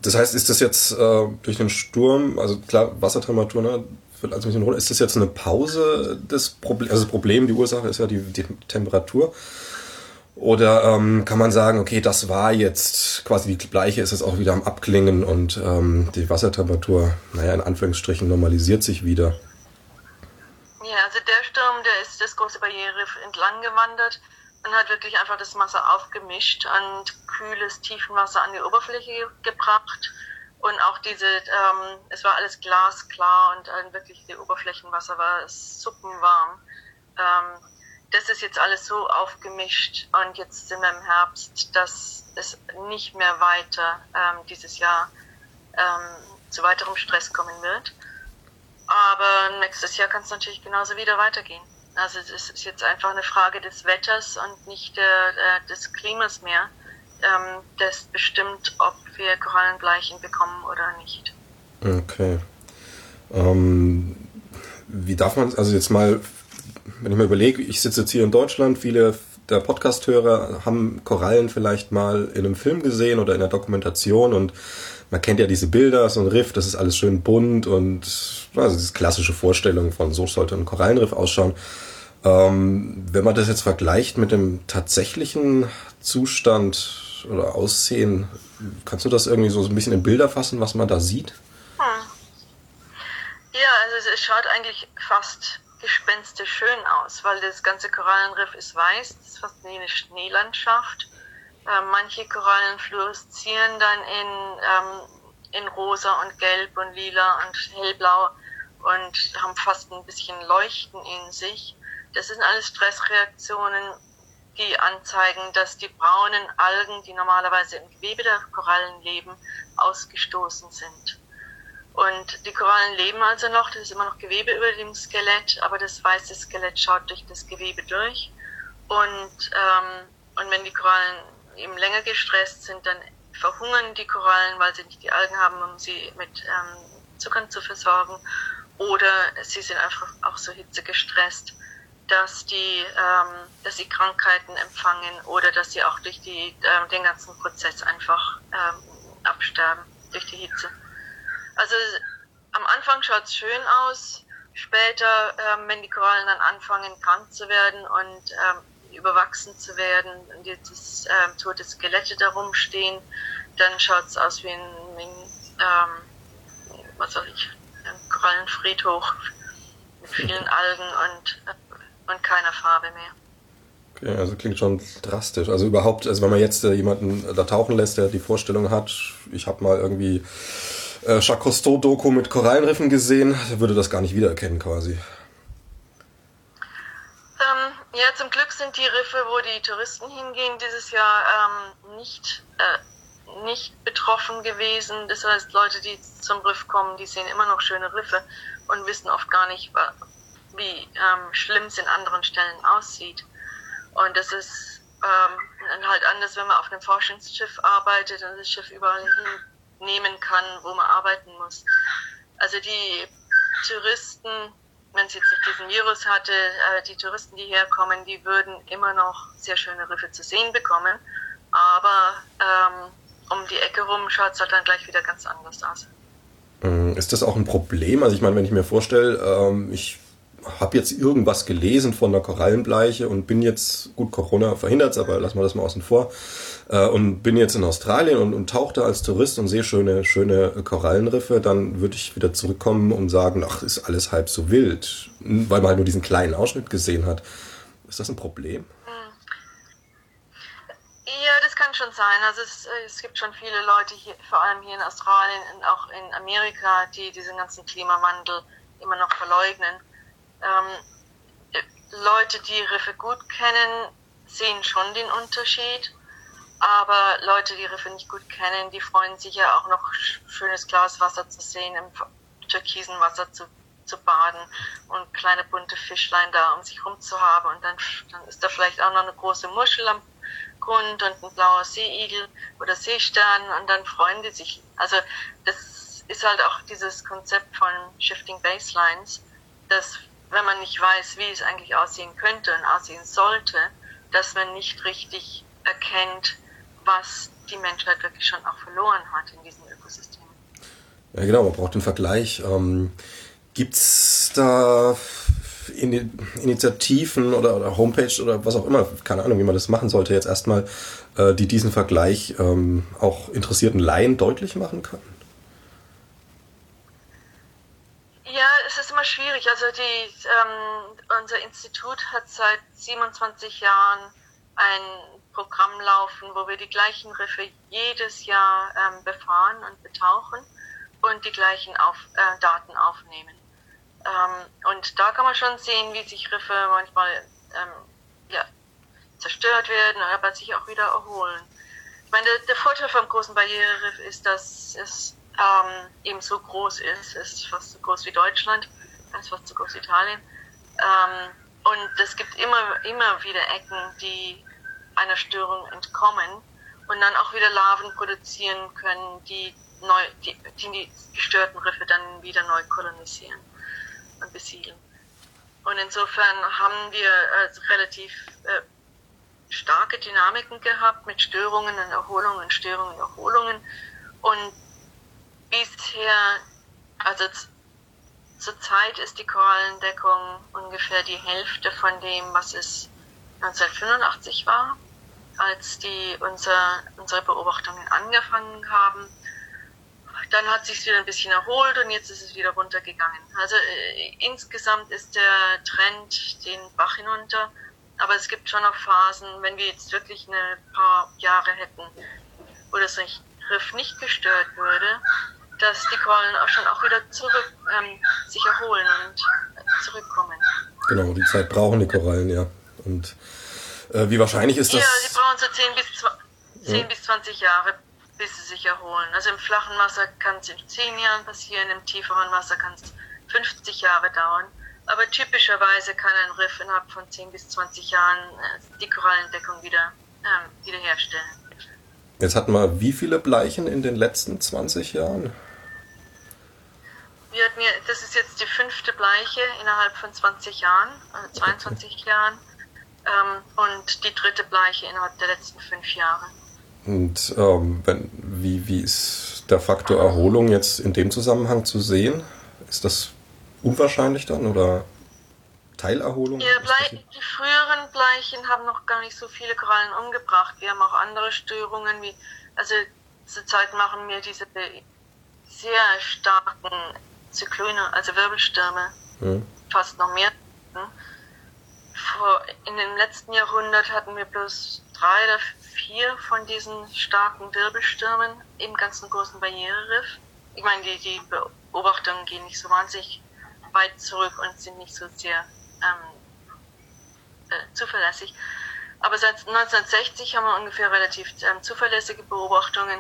das heißt, ist das jetzt äh, durch den Sturm, also klar, Wassertemperatur, ne, wird also ein bisschen runter. Ist das jetzt eine Pause des Problems? Also das Problem, die Ursache ist ja die, die Temperatur. Oder ähm, kann man sagen, okay, das war jetzt quasi die gleiche, ist jetzt auch wieder am Abklingen und ähm, die Wassertemperatur, naja, in Anführungsstrichen normalisiert sich wieder? Ja, also der Sturm, der ist das große Barriereriff entlang gewandert und hat wirklich einfach das Wasser aufgemischt und kühles Tiefenwasser an die Oberfläche gebracht. Und auch diese, ähm, es war alles glasklar und äh, wirklich die Oberflächenwasser war suppenwarm. Ähm, das ist jetzt alles so aufgemischt und jetzt sind wir im Herbst, dass es nicht mehr weiter ähm, dieses Jahr ähm, zu weiterem Stress kommen wird. Aber nächstes Jahr kann es natürlich genauso wieder weitergehen. Also es ist jetzt einfach eine Frage des Wetters und nicht der, der, des Klimas mehr, ähm, das bestimmt, ob wir Korallenbleichen bekommen oder nicht. Okay. Ähm, wie darf man, also jetzt mal wenn ich mir überlege, ich sitze jetzt hier in Deutschland, viele der Podcast-Hörer haben Korallen vielleicht mal in einem Film gesehen oder in einer Dokumentation und man kennt ja diese Bilder, so ein Riff, das ist alles schön bunt und also diese klassische Vorstellung von so sollte ein Korallenriff ausschauen. Ähm, wenn man das jetzt vergleicht mit dem tatsächlichen Zustand oder Aussehen, kannst du das irgendwie so ein bisschen in Bilder fassen, was man da sieht? Hm. Ja, also es schaut eigentlich fast gespenstisch schön aus, weil das ganze Korallenriff ist weiß, das ist fast wie eine Schneelandschaft. Äh, manche Korallen fluoreszieren dann in, ähm, in rosa und gelb und lila und hellblau und haben fast ein bisschen Leuchten in sich. Das sind alles Stressreaktionen, die anzeigen, dass die braunen Algen, die normalerweise im Gewebe der Korallen leben, ausgestoßen sind. Und die Korallen leben also noch, das ist immer noch Gewebe über dem Skelett, aber das weiße Skelett schaut durch das Gewebe durch. Und, ähm, und wenn die Korallen eben länger gestresst sind, dann verhungern die Korallen, weil sie nicht die Algen haben, um sie mit ähm, Zuckern zu versorgen. Oder sie sind einfach auch so hitzegestresst, dass die, ähm, dass sie Krankheiten empfangen oder dass sie auch durch die, ähm, den ganzen Prozess einfach ähm, absterben durch die Hitze. Also am Anfang schaut es schön aus, später, ähm, wenn die Korallen dann anfangen krank zu werden und ähm, überwachsen zu werden und jetzt ähm, tote Skelette da rumstehen, dann schaut es aus wie ein, wie ein ähm, was soll ich, ein Korallenfriedhof mit vielen [LAUGHS] Algen und, äh, und keiner Farbe mehr. Okay, also klingt schon drastisch. Also überhaupt, also wenn man jetzt äh, jemanden da tauchen lässt, der die Vorstellung hat, ich habe mal irgendwie äh, Jacques Cousteau-Doku mit Korallenriffen gesehen, würde das gar nicht wiedererkennen quasi. Ähm, ja, zum Glück sind die Riffe, wo die Touristen hingehen, dieses Jahr ähm, nicht, äh, nicht betroffen gewesen. Das heißt, Leute, die zum Riff kommen, die sehen immer noch schöne Riffe und wissen oft gar nicht, wie ähm, schlimm es in anderen Stellen aussieht. Und das ist ähm, halt anders, wenn man auf einem Forschungsschiff arbeitet und das Schiff überall hin nehmen kann, wo man arbeiten muss. Also die Touristen, wenn es jetzt nicht diesen Virus hatte, äh, die Touristen, die herkommen, die würden immer noch sehr schöne Riffe zu sehen bekommen. Aber ähm, um die Ecke rum schaut es halt dann gleich wieder ganz anders aus. Mm, ist das auch ein Problem? Also ich meine, wenn ich mir vorstelle, ähm, ich habe jetzt irgendwas gelesen von der Korallenbleiche und bin jetzt, gut, Corona verhindert aber lassen wir das mal außen vor, äh, und bin jetzt in Australien und, und tauche da als Tourist und sehe schöne, schöne Korallenriffe, dann würde ich wieder zurückkommen und sagen, ach, ist alles halb so wild, weil man halt nur diesen kleinen Ausschnitt gesehen hat. Ist das ein Problem? Hm. Ja, das kann schon sein. Also es, äh, es, gibt schon viele Leute hier, vor allem hier in Australien und auch in Amerika, die diesen ganzen Klimawandel immer noch verleugnen. Ähm, Leute, die Riffe gut kennen, sehen schon den Unterschied. Aber Leute, die Riffe nicht gut kennen, die freuen sich ja auch noch schönes Glas Wasser zu sehen, im türkisen Wasser zu, zu baden und kleine bunte Fischlein da um sich rum zu haben. Und dann, dann ist da vielleicht auch noch eine große Muschel am Grund und ein blauer Seeigel oder Seestern und dann freuen die sich. Also das ist halt auch dieses Konzept von Shifting Baselines, dass wenn man nicht weiß, wie es eigentlich aussehen könnte und aussehen sollte, dass man nicht richtig erkennt, was die Menschheit wirklich schon auch verloren hat in diesem Ökosystem. Ja, genau, man braucht den Vergleich. Ähm, Gibt es da Initiativen oder, oder, Homepage oder was auch immer, keine Ahnung, wie man das machen sollte, jetzt erstmal, äh, die diesen Vergleich ähm, auch interessierten Laien deutlich machen können? Ja, es ist immer schwierig. Also die, ähm, unser Institut hat seit 27 Jahren ein Programm laufen, wo wir die gleichen Riffe jedes Jahr ähm, befahren und betauchen und die gleichen auf, äh, Daten aufnehmen. Ähm, und da kann man schon sehen, wie sich Riffe manchmal ähm, ja, zerstört werden, aber sich auch wieder erholen. Ich meine, der, der Vorteil vom großen Barriereriff ist, dass es ähm, eben so groß ist. Es ist fast so groß wie Deutschland, es ist fast so groß wie Italien. Ähm, und es gibt immer, immer wieder Ecken, die einer Störung entkommen und dann auch wieder Larven produzieren können, die, neu, die, die, die gestörten Riffe dann wieder neu kolonisieren und besiedeln. Und insofern haben wir äh, relativ äh, starke Dynamiken gehabt mit Störungen und Erholungen, Störungen und Erholungen. Und bisher, also zurzeit ist die Korallendeckung ungefähr die Hälfte von dem, was es 1985 war, als die unser, unsere Beobachtungen angefangen haben. Dann hat sich wieder ein bisschen erholt und jetzt ist es wieder runtergegangen. Also äh, insgesamt ist der Trend den Bach hinunter, aber es gibt schon noch Phasen, wenn wir jetzt wirklich ein paar Jahre hätten, wo das Riff nicht gestört würde, dass die Korallen auch schon auch wieder zurück ähm, sich erholen und zurückkommen. Genau, die Zeit brauchen die Korallen, ja. Und äh, wie wahrscheinlich ist das? Ja, sie brauchen so 10 bis, 10 ja. bis 20 Jahre, bis sie sich erholen. Also im flachen Wasser kann es in 10 Jahren passieren, im tieferen Wasser kann es 50 Jahre dauern. Aber typischerweise kann ein Riff innerhalb von 10 bis 20 Jahren äh, die Korallendeckung wieder ähm, wiederherstellen. Jetzt hatten wir wie viele Bleichen in den letzten 20 Jahren? Wir hatten ja, das ist jetzt die fünfte Bleiche innerhalb von 20 Jahren, also 22 okay. Jahren. Ähm, und die dritte Bleiche innerhalb der letzten fünf Jahre. Und ähm, wenn, wie, wie ist der Faktor Erholung jetzt in dem Zusammenhang zu sehen? Ist das unwahrscheinlich dann oder Teilerholung? Ja, Blei die früheren Bleichen haben noch gar nicht so viele Korallen umgebracht. Wir haben auch andere Störungen, wie, also zurzeit machen wir diese sehr starken Zyklone, also Wirbelstürme, hm. fast noch mehr. Vor, in dem letzten Jahrhundert hatten wir bloß drei oder vier von diesen starken Wirbelstürmen im ganzen großen Barriereriff. Ich meine, die, die Beobachtungen gehen nicht so wahnsinnig weit zurück und sind nicht so sehr ähm, äh, zuverlässig. Aber seit 1960 haben wir ungefähr relativ ähm, zuverlässige Beobachtungen.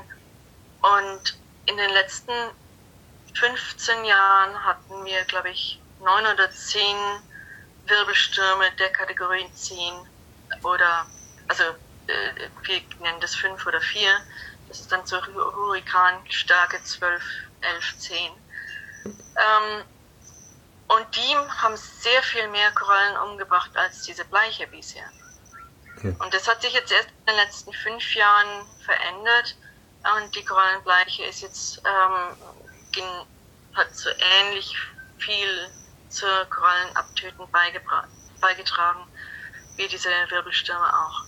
Und in den letzten 15 Jahren hatten wir, glaube ich, neun oder zehn Wirbelstürme der Kategorien 10 oder, also äh, wir nennen das 5 oder 4. Das ist dann so Hurrikanstärke 12, 11, 10. Ähm, und die haben sehr viel mehr Korallen umgebracht als diese Bleiche bisher. Hm. Und das hat sich jetzt erst in den letzten fünf Jahren verändert. Und die Korallenbleiche ist jetzt, ähm, hat so ähnlich viel zur Korallenabtöten beigetragen, wie diese Wirbelstürme auch.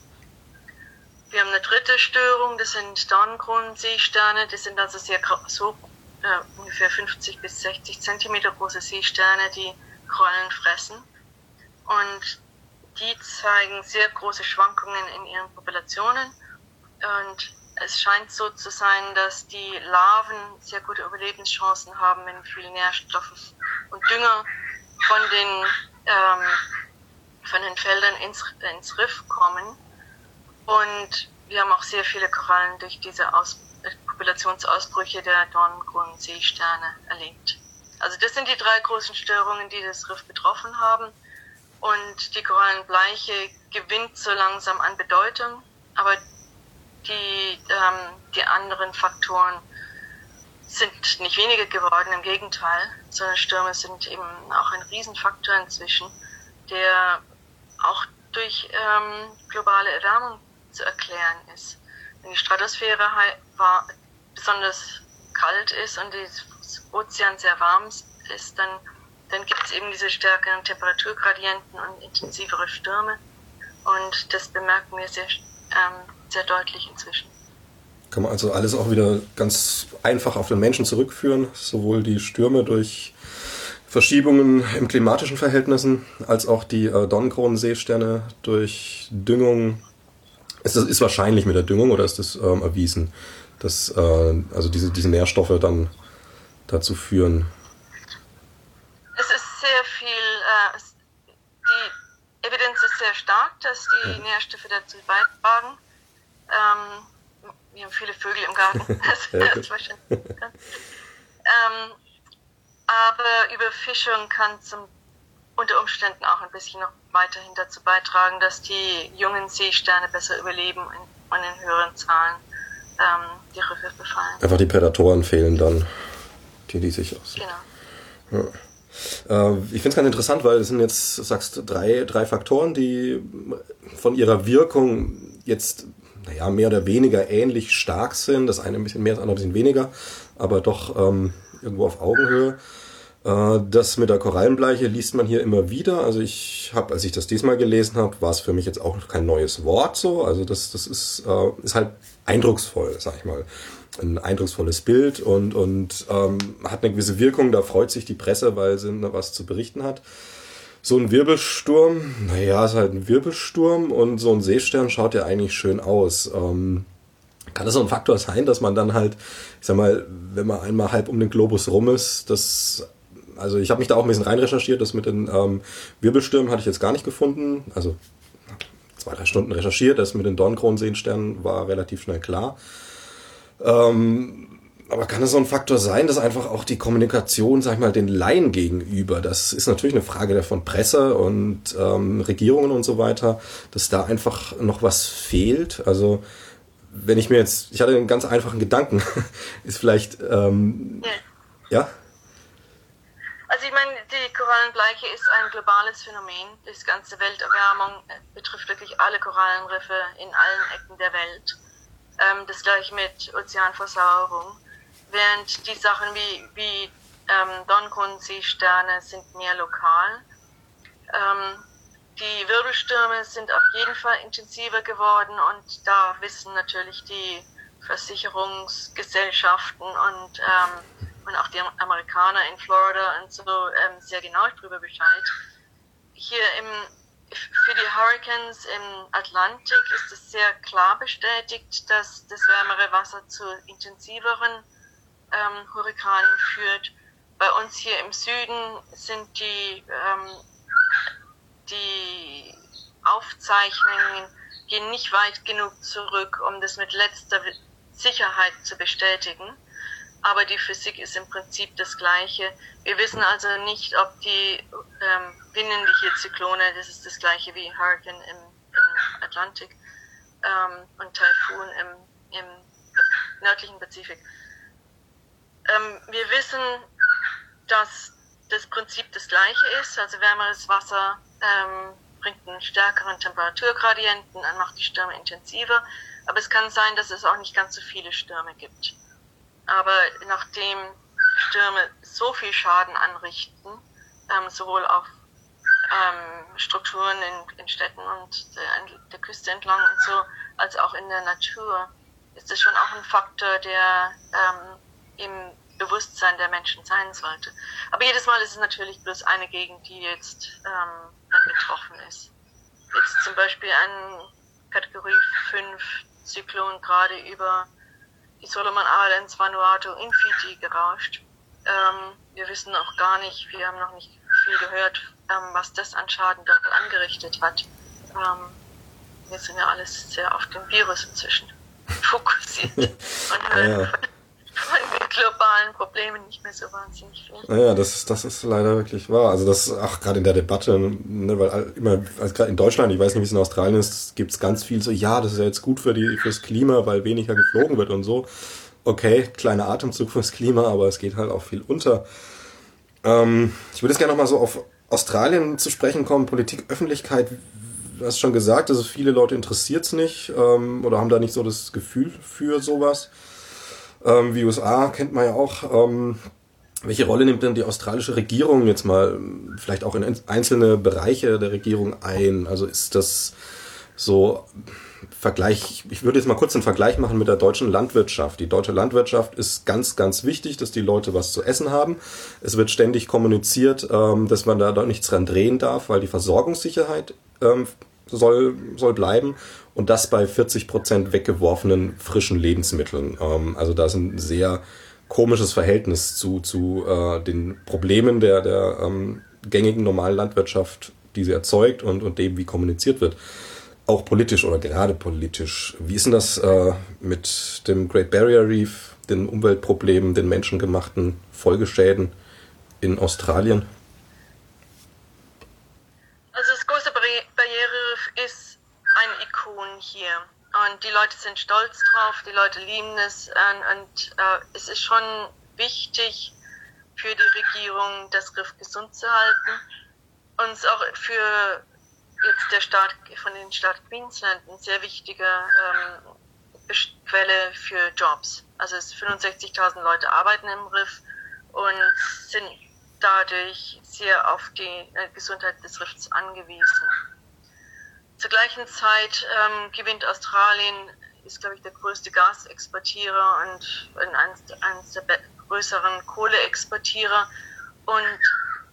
Wir haben eine dritte Störung, das sind Dornkronenseesterne, das sind also sehr so äh, ungefähr 50 bis 60 Zentimeter große Seesterne, die Korallen fressen. Und die zeigen sehr große Schwankungen in ihren Populationen. Und es scheint so zu sein, dass die Larven sehr gute Überlebenschancen haben, wenn viel Nährstoffe und Dünger von den, ähm, von den Feldern ins, ins Riff kommen. Und wir haben auch sehr viele Korallen durch diese Aus Populationsausbrüche der Dornkronenseesterne erlebt. Also das sind die drei großen Störungen, die das Riff betroffen haben. Und die Korallenbleiche gewinnt so langsam an Bedeutung, aber die, ähm, die anderen Faktoren sind nicht weniger geworden, im Gegenteil, sondern Stürme sind eben auch ein Riesenfaktor inzwischen, der auch durch ähm, globale Erwärmung zu erklären ist. Wenn die Stratosphäre war, besonders kalt ist und das Ozean sehr warm ist, dann, dann gibt es eben diese stärkeren Temperaturgradienten und intensivere Stürme. Und das bemerken wir sehr, ähm, sehr deutlich inzwischen. Kann man also alles auch wieder ganz einfach auf den Menschen zurückführen, sowohl die Stürme durch Verschiebungen im klimatischen Verhältnissen, als auch die äh, Dornkronenseesterne durch Düngung. Ist das ist wahrscheinlich mit der Düngung oder ist das ähm, erwiesen, dass äh, also diese, diese Nährstoffe dann dazu führen? Es ist sehr viel, äh, die Evidenz ist sehr stark, dass die ja. Nährstoffe dazu beitragen. Ähm, wir haben viele Vögel im Garten. [LAUGHS] Das, das wahrscheinlich. ähm, aber Überfischung kann zum, unter Umständen auch ein bisschen noch weiterhin dazu beitragen, dass die jungen Seesterne besser überleben und in höheren Zahlen ähm, die Riffe befallen. Einfach die Prädatoren fehlen dann, die die sich aus. Genau. Ja. Äh, ich finde es ganz interessant, weil es sind jetzt, sagst drei, drei Faktoren, die von ihrer Wirkung jetzt naja, mehr oder weniger ähnlich stark sind. Das eine ein bisschen mehr, das andere ein bisschen weniger, aber doch ähm, irgendwo auf Augenhöhe. Äh, das mit der Korallenbleiche liest man hier immer wieder. Also ich habe, als ich das diesmal gelesen habe, war es für mich jetzt auch kein neues Wort so. Also das, das ist, äh, ist halt eindrucksvoll, sag ich mal. Ein eindrucksvolles Bild und, und ähm, hat eine gewisse Wirkung. Da freut sich die Presse, weil sie was zu berichten hat. So ein Wirbelsturm, naja, ist halt ein Wirbelsturm und so ein Seestern schaut ja eigentlich schön aus. Ähm, kann das so ein Faktor sein, dass man dann halt, ich sag mal, wenn man einmal halb um den Globus rum ist, das also ich habe mich da auch ein bisschen rein recherchiert. Das mit den ähm, Wirbelstürmen hatte ich jetzt gar nicht gefunden. Also zwei, drei Stunden recherchiert. Das mit den Dornkronenseensternen war relativ schnell klar. Ähm, aber kann es so ein Faktor sein, dass einfach auch die Kommunikation, sag ich mal, den Laien gegenüber, das ist natürlich eine Frage von Presse und ähm, Regierungen und so weiter, dass da einfach noch was fehlt? Also wenn ich mir jetzt, ich hatte einen ganz einfachen Gedanken, [LAUGHS] ist vielleicht, ähm, ja? ja? Also ich meine, die Korallenbleiche ist ein globales Phänomen. Die ganze Welterwärmung betrifft wirklich alle Korallenriffe in allen Ecken der Welt. Ähm, das gleiche mit Ozeanversauerung. Während die Sachen wie, wie ähm, Dornkronenseesterne sind mehr lokal. Ähm, die Wirbelstürme sind auf jeden Fall intensiver geworden und da wissen natürlich die Versicherungsgesellschaften und ähm, und auch die Amerikaner in Florida und so ähm, sehr genau darüber Bescheid. Hier im, für die Hurricanes im Atlantik ist es sehr klar bestätigt, dass das wärmere Wasser zu intensiveren ähm, Hurrikanen führt. Bei uns hier im Süden sind die, ähm, die Aufzeichnungen gehen nicht weit genug zurück, um das mit letzter Sicherheit zu bestätigen aber die Physik ist im Prinzip das gleiche. Wir wissen also nicht, ob die ähm, winnendliche Zyklone, das ist das gleiche wie Hurricane im, im Atlantik ähm, und Taifun im, im nördlichen Pazifik. Ähm, wir wissen, dass das Prinzip das gleiche ist, also wärmeres Wasser ähm, bringt einen stärkeren Temperaturgradienten macht die Stürme intensiver, aber es kann sein, dass es auch nicht ganz so viele Stürme gibt. Aber nachdem Stürme so viel Schaden anrichten, ähm, sowohl auf ähm, Strukturen in, in, Städten und der, der, Küste entlang und so, als auch in der Natur, ist das schon auch ein Faktor, der ähm, im Bewusstsein der Menschen sein sollte. Aber jedes Mal ist es natürlich bloß eine Gegend, die jetzt ähm, dann betroffen ist. Jetzt zum Beispiel ein Kategorie 5 Zyklon gerade über die Solomon Islands, Vanuatu in Fiji gerauscht. Ähm, wir wissen auch gar nicht, wir haben noch nicht viel gehört, ähm, was das an Schaden dort angerichtet hat. Ähm, wir sind ja alles sehr auf den Virus inzwischen [LAUGHS] fokussiert [LAUGHS] und hören ja Problemen nicht mehr so wahnsinnig viel. Naja, das, das ist leider wirklich wahr. Also das, ach, gerade in der Debatte, ne, weil immer, also gerade in Deutschland, ich weiß nicht, wie es in Australien ist, gibt es ganz viel so, ja, das ist ja jetzt gut für die, fürs Klima, weil weniger geflogen wird und so. Okay, kleiner Atemzug fürs Klima, aber es geht halt auch viel unter. Ähm, ich würde jetzt gerne nochmal so auf Australien zu sprechen kommen, Politik, Öffentlichkeit. Du hast schon gesagt, es viele Leute interessiert es nicht ähm, oder haben da nicht so das Gefühl für sowas. Ähm, wie USA kennt man ja auch. Ähm, welche Rolle nimmt denn die australische Regierung jetzt mal vielleicht auch in einzelne Bereiche der Regierung ein? Also ist das so Vergleich, ich würde jetzt mal kurz einen Vergleich machen mit der deutschen Landwirtschaft. Die deutsche Landwirtschaft ist ganz, ganz wichtig, dass die Leute was zu essen haben. Es wird ständig kommuniziert, ähm, dass man da nichts dran drehen darf, weil die Versorgungssicherheit ähm, soll, soll bleiben und das bei 40 Prozent weggeworfenen frischen Lebensmitteln. Ähm, also da ist ein sehr komisches Verhältnis zu, zu äh, den Problemen der, der ähm, gängigen normalen Landwirtschaft, die sie erzeugt und, und dem, wie kommuniziert wird. Auch politisch oder gerade politisch. Wie ist denn das äh, mit dem Great Barrier Reef, den Umweltproblemen, den menschengemachten Folgeschäden in Australien? Ikon hier. Und die Leute sind stolz drauf, die Leute lieben es. Und, und äh, es ist schon wichtig für die Regierung, das Riff gesund zu halten. Und es ist auch für jetzt der Staat von den Staat Queensland ein sehr wichtiger ähm, Quelle für Jobs. Also es 65.000 Leute arbeiten im Riff und sind dadurch sehr auf die äh, Gesundheit des Riffs angewiesen. Zur gleichen Zeit ähm, gewinnt Australien, ist glaube ich der größte Gasexportierer und eines, eines der größeren Kohleexportierer. Und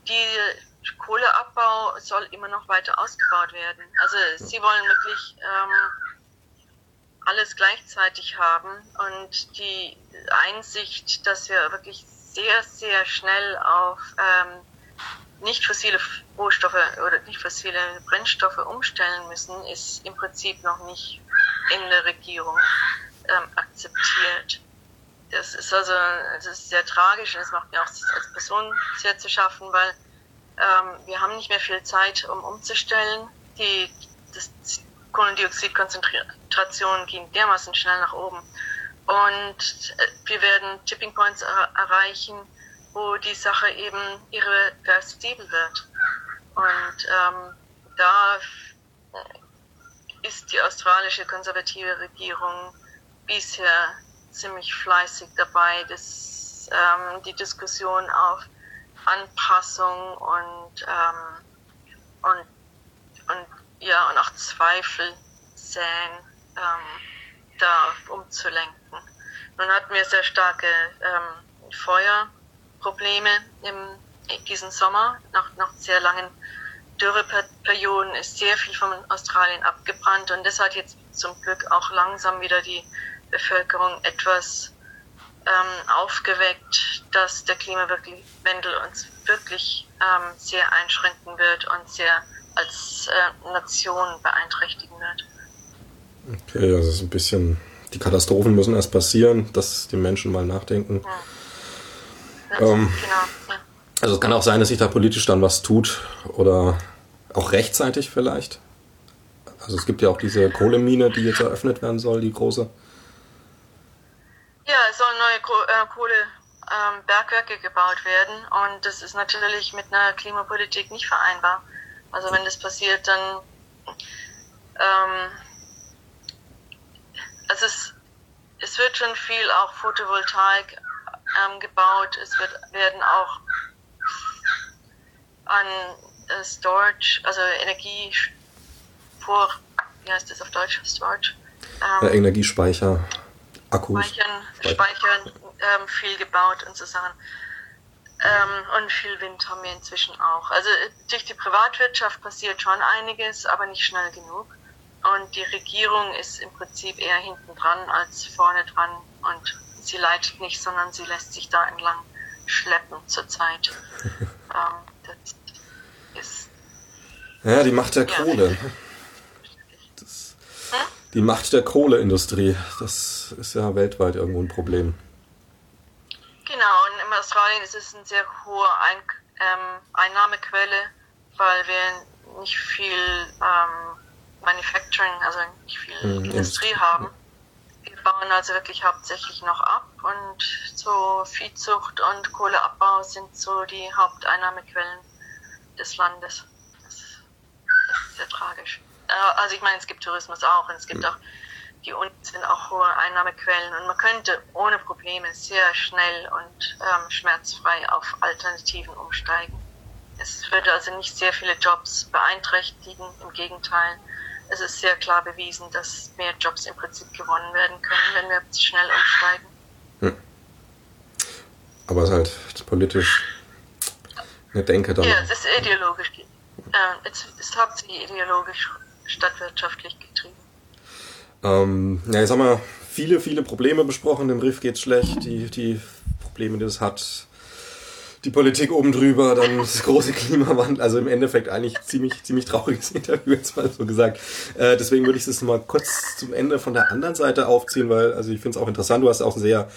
die Kohleabbau soll immer noch weiter ausgebaut werden. Also sie wollen wirklich ähm, alles gleichzeitig haben und die Einsicht, dass wir wirklich sehr, sehr schnell auf ähm, nicht fossile Rohstoffe oder nicht fossile Brennstoffe umstellen müssen, ist im Prinzip noch nicht in der Regierung ähm, akzeptiert. Das ist also das ist sehr tragisch und es macht mir auch als Person sehr zu schaffen, weil ähm, wir haben nicht mehr viel Zeit, um umzustellen. Die das Kohlendioxidkonzentration ging dermaßen schnell nach oben. Und äh, wir werden Tipping Points er erreichen, wo die Sache eben irreversibel wird. Und ähm, da ist die australische konservative Regierung bisher ziemlich fleißig dabei, das, ähm, die Diskussion auf Anpassung und, ähm, und, und, ja, und auch Zweifel säen, ähm, da umzulenken. Nun hatten wir sehr starke ähm, Feuer Probleme im, diesen Sommer. Nach, nach sehr langen Dürreperioden ist sehr viel von Australien abgebrannt und das hat jetzt zum Glück auch langsam wieder die Bevölkerung etwas ähm, aufgeweckt, dass der Klimawandel uns wirklich ähm, sehr einschränken wird und sehr als äh, Nation beeinträchtigen wird. Okay, also es ist ein bisschen, die Katastrophen müssen erst passieren, dass die Menschen mal nachdenken. Ja ähm, genau. Also es kann auch sein, dass sich da politisch dann was tut oder auch rechtzeitig vielleicht. Also es gibt ja auch diese Kohlemine, die jetzt eröffnet werden soll, die große. Ja, es sollen neue äh, Kohlebergwerke ähm, gebaut werden und das ist natürlich mit einer Klimapolitik nicht vereinbar. Also wenn das passiert, dann ähm, also es, es wird schon viel auch Photovoltaik ähm, gebaut. Es wird, werden auch an äh, Storage, also Energie vor, wie heißt das auf Deutsch? Storage? Ähm, Energiespeicher, Akkus. Speichern, Speichern ähm, viel gebaut und so Sachen. Ähm, und viel Wind haben wir inzwischen auch. Also durch die Privatwirtschaft passiert schon einiges, aber nicht schnell genug. Und die Regierung ist im Prinzip eher hinten dran als vorne dran und sie leitet nicht, sondern sie lässt sich da entlang schleppen zurzeit. [LAUGHS] ähm, das ist, ja, die Macht der ja, Kohle. Das, die Macht der Kohleindustrie. Das ist ja weltweit irgendwo ein Problem. Genau, und in Australien ist es eine sehr hohe Ein ähm, Einnahmequelle, weil wir nicht viel ähm, Manufacturing, also nicht viel mhm, Industrie haben. Wir bauen also wirklich hauptsächlich noch ab und so Viehzucht und Kohleabbau sind so die Haupteinnahmequellen des Landes. Das, das ist sehr tragisch. Äh, also ich meine, es gibt Tourismus auch und es gibt auch die Unis sind auch hohe Einnahmequellen und man könnte ohne Probleme sehr schnell und ähm, schmerzfrei auf Alternativen umsteigen. Es würde also nicht sehr viele Jobs beeinträchtigen, im Gegenteil. Es ist sehr klar bewiesen, dass mehr Jobs im Prinzip gewonnen werden können, wenn wir schnell umsteigen. Hm. Aber es ist halt politisch eine Denke dann. Ja, es ist ideologisch. Äh, es ist hauptsächlich ideologisch stadtwirtschaftlich getrieben. Ähm, ja, ich sag mal, viele, viele Probleme besprochen. Dem Riff geht's schlecht. Die, die Probleme, die es hat, die Politik oben drüber, dann [LAUGHS] das große Klimawandel. Also im Endeffekt eigentlich ziemlich, ziemlich trauriges [LAUGHS] Interview, jetzt mal so gesagt. Äh, deswegen würde ich es mal kurz zum Ende von der anderen Seite aufziehen, weil also ich finde es auch interessant. Du hast auch sehr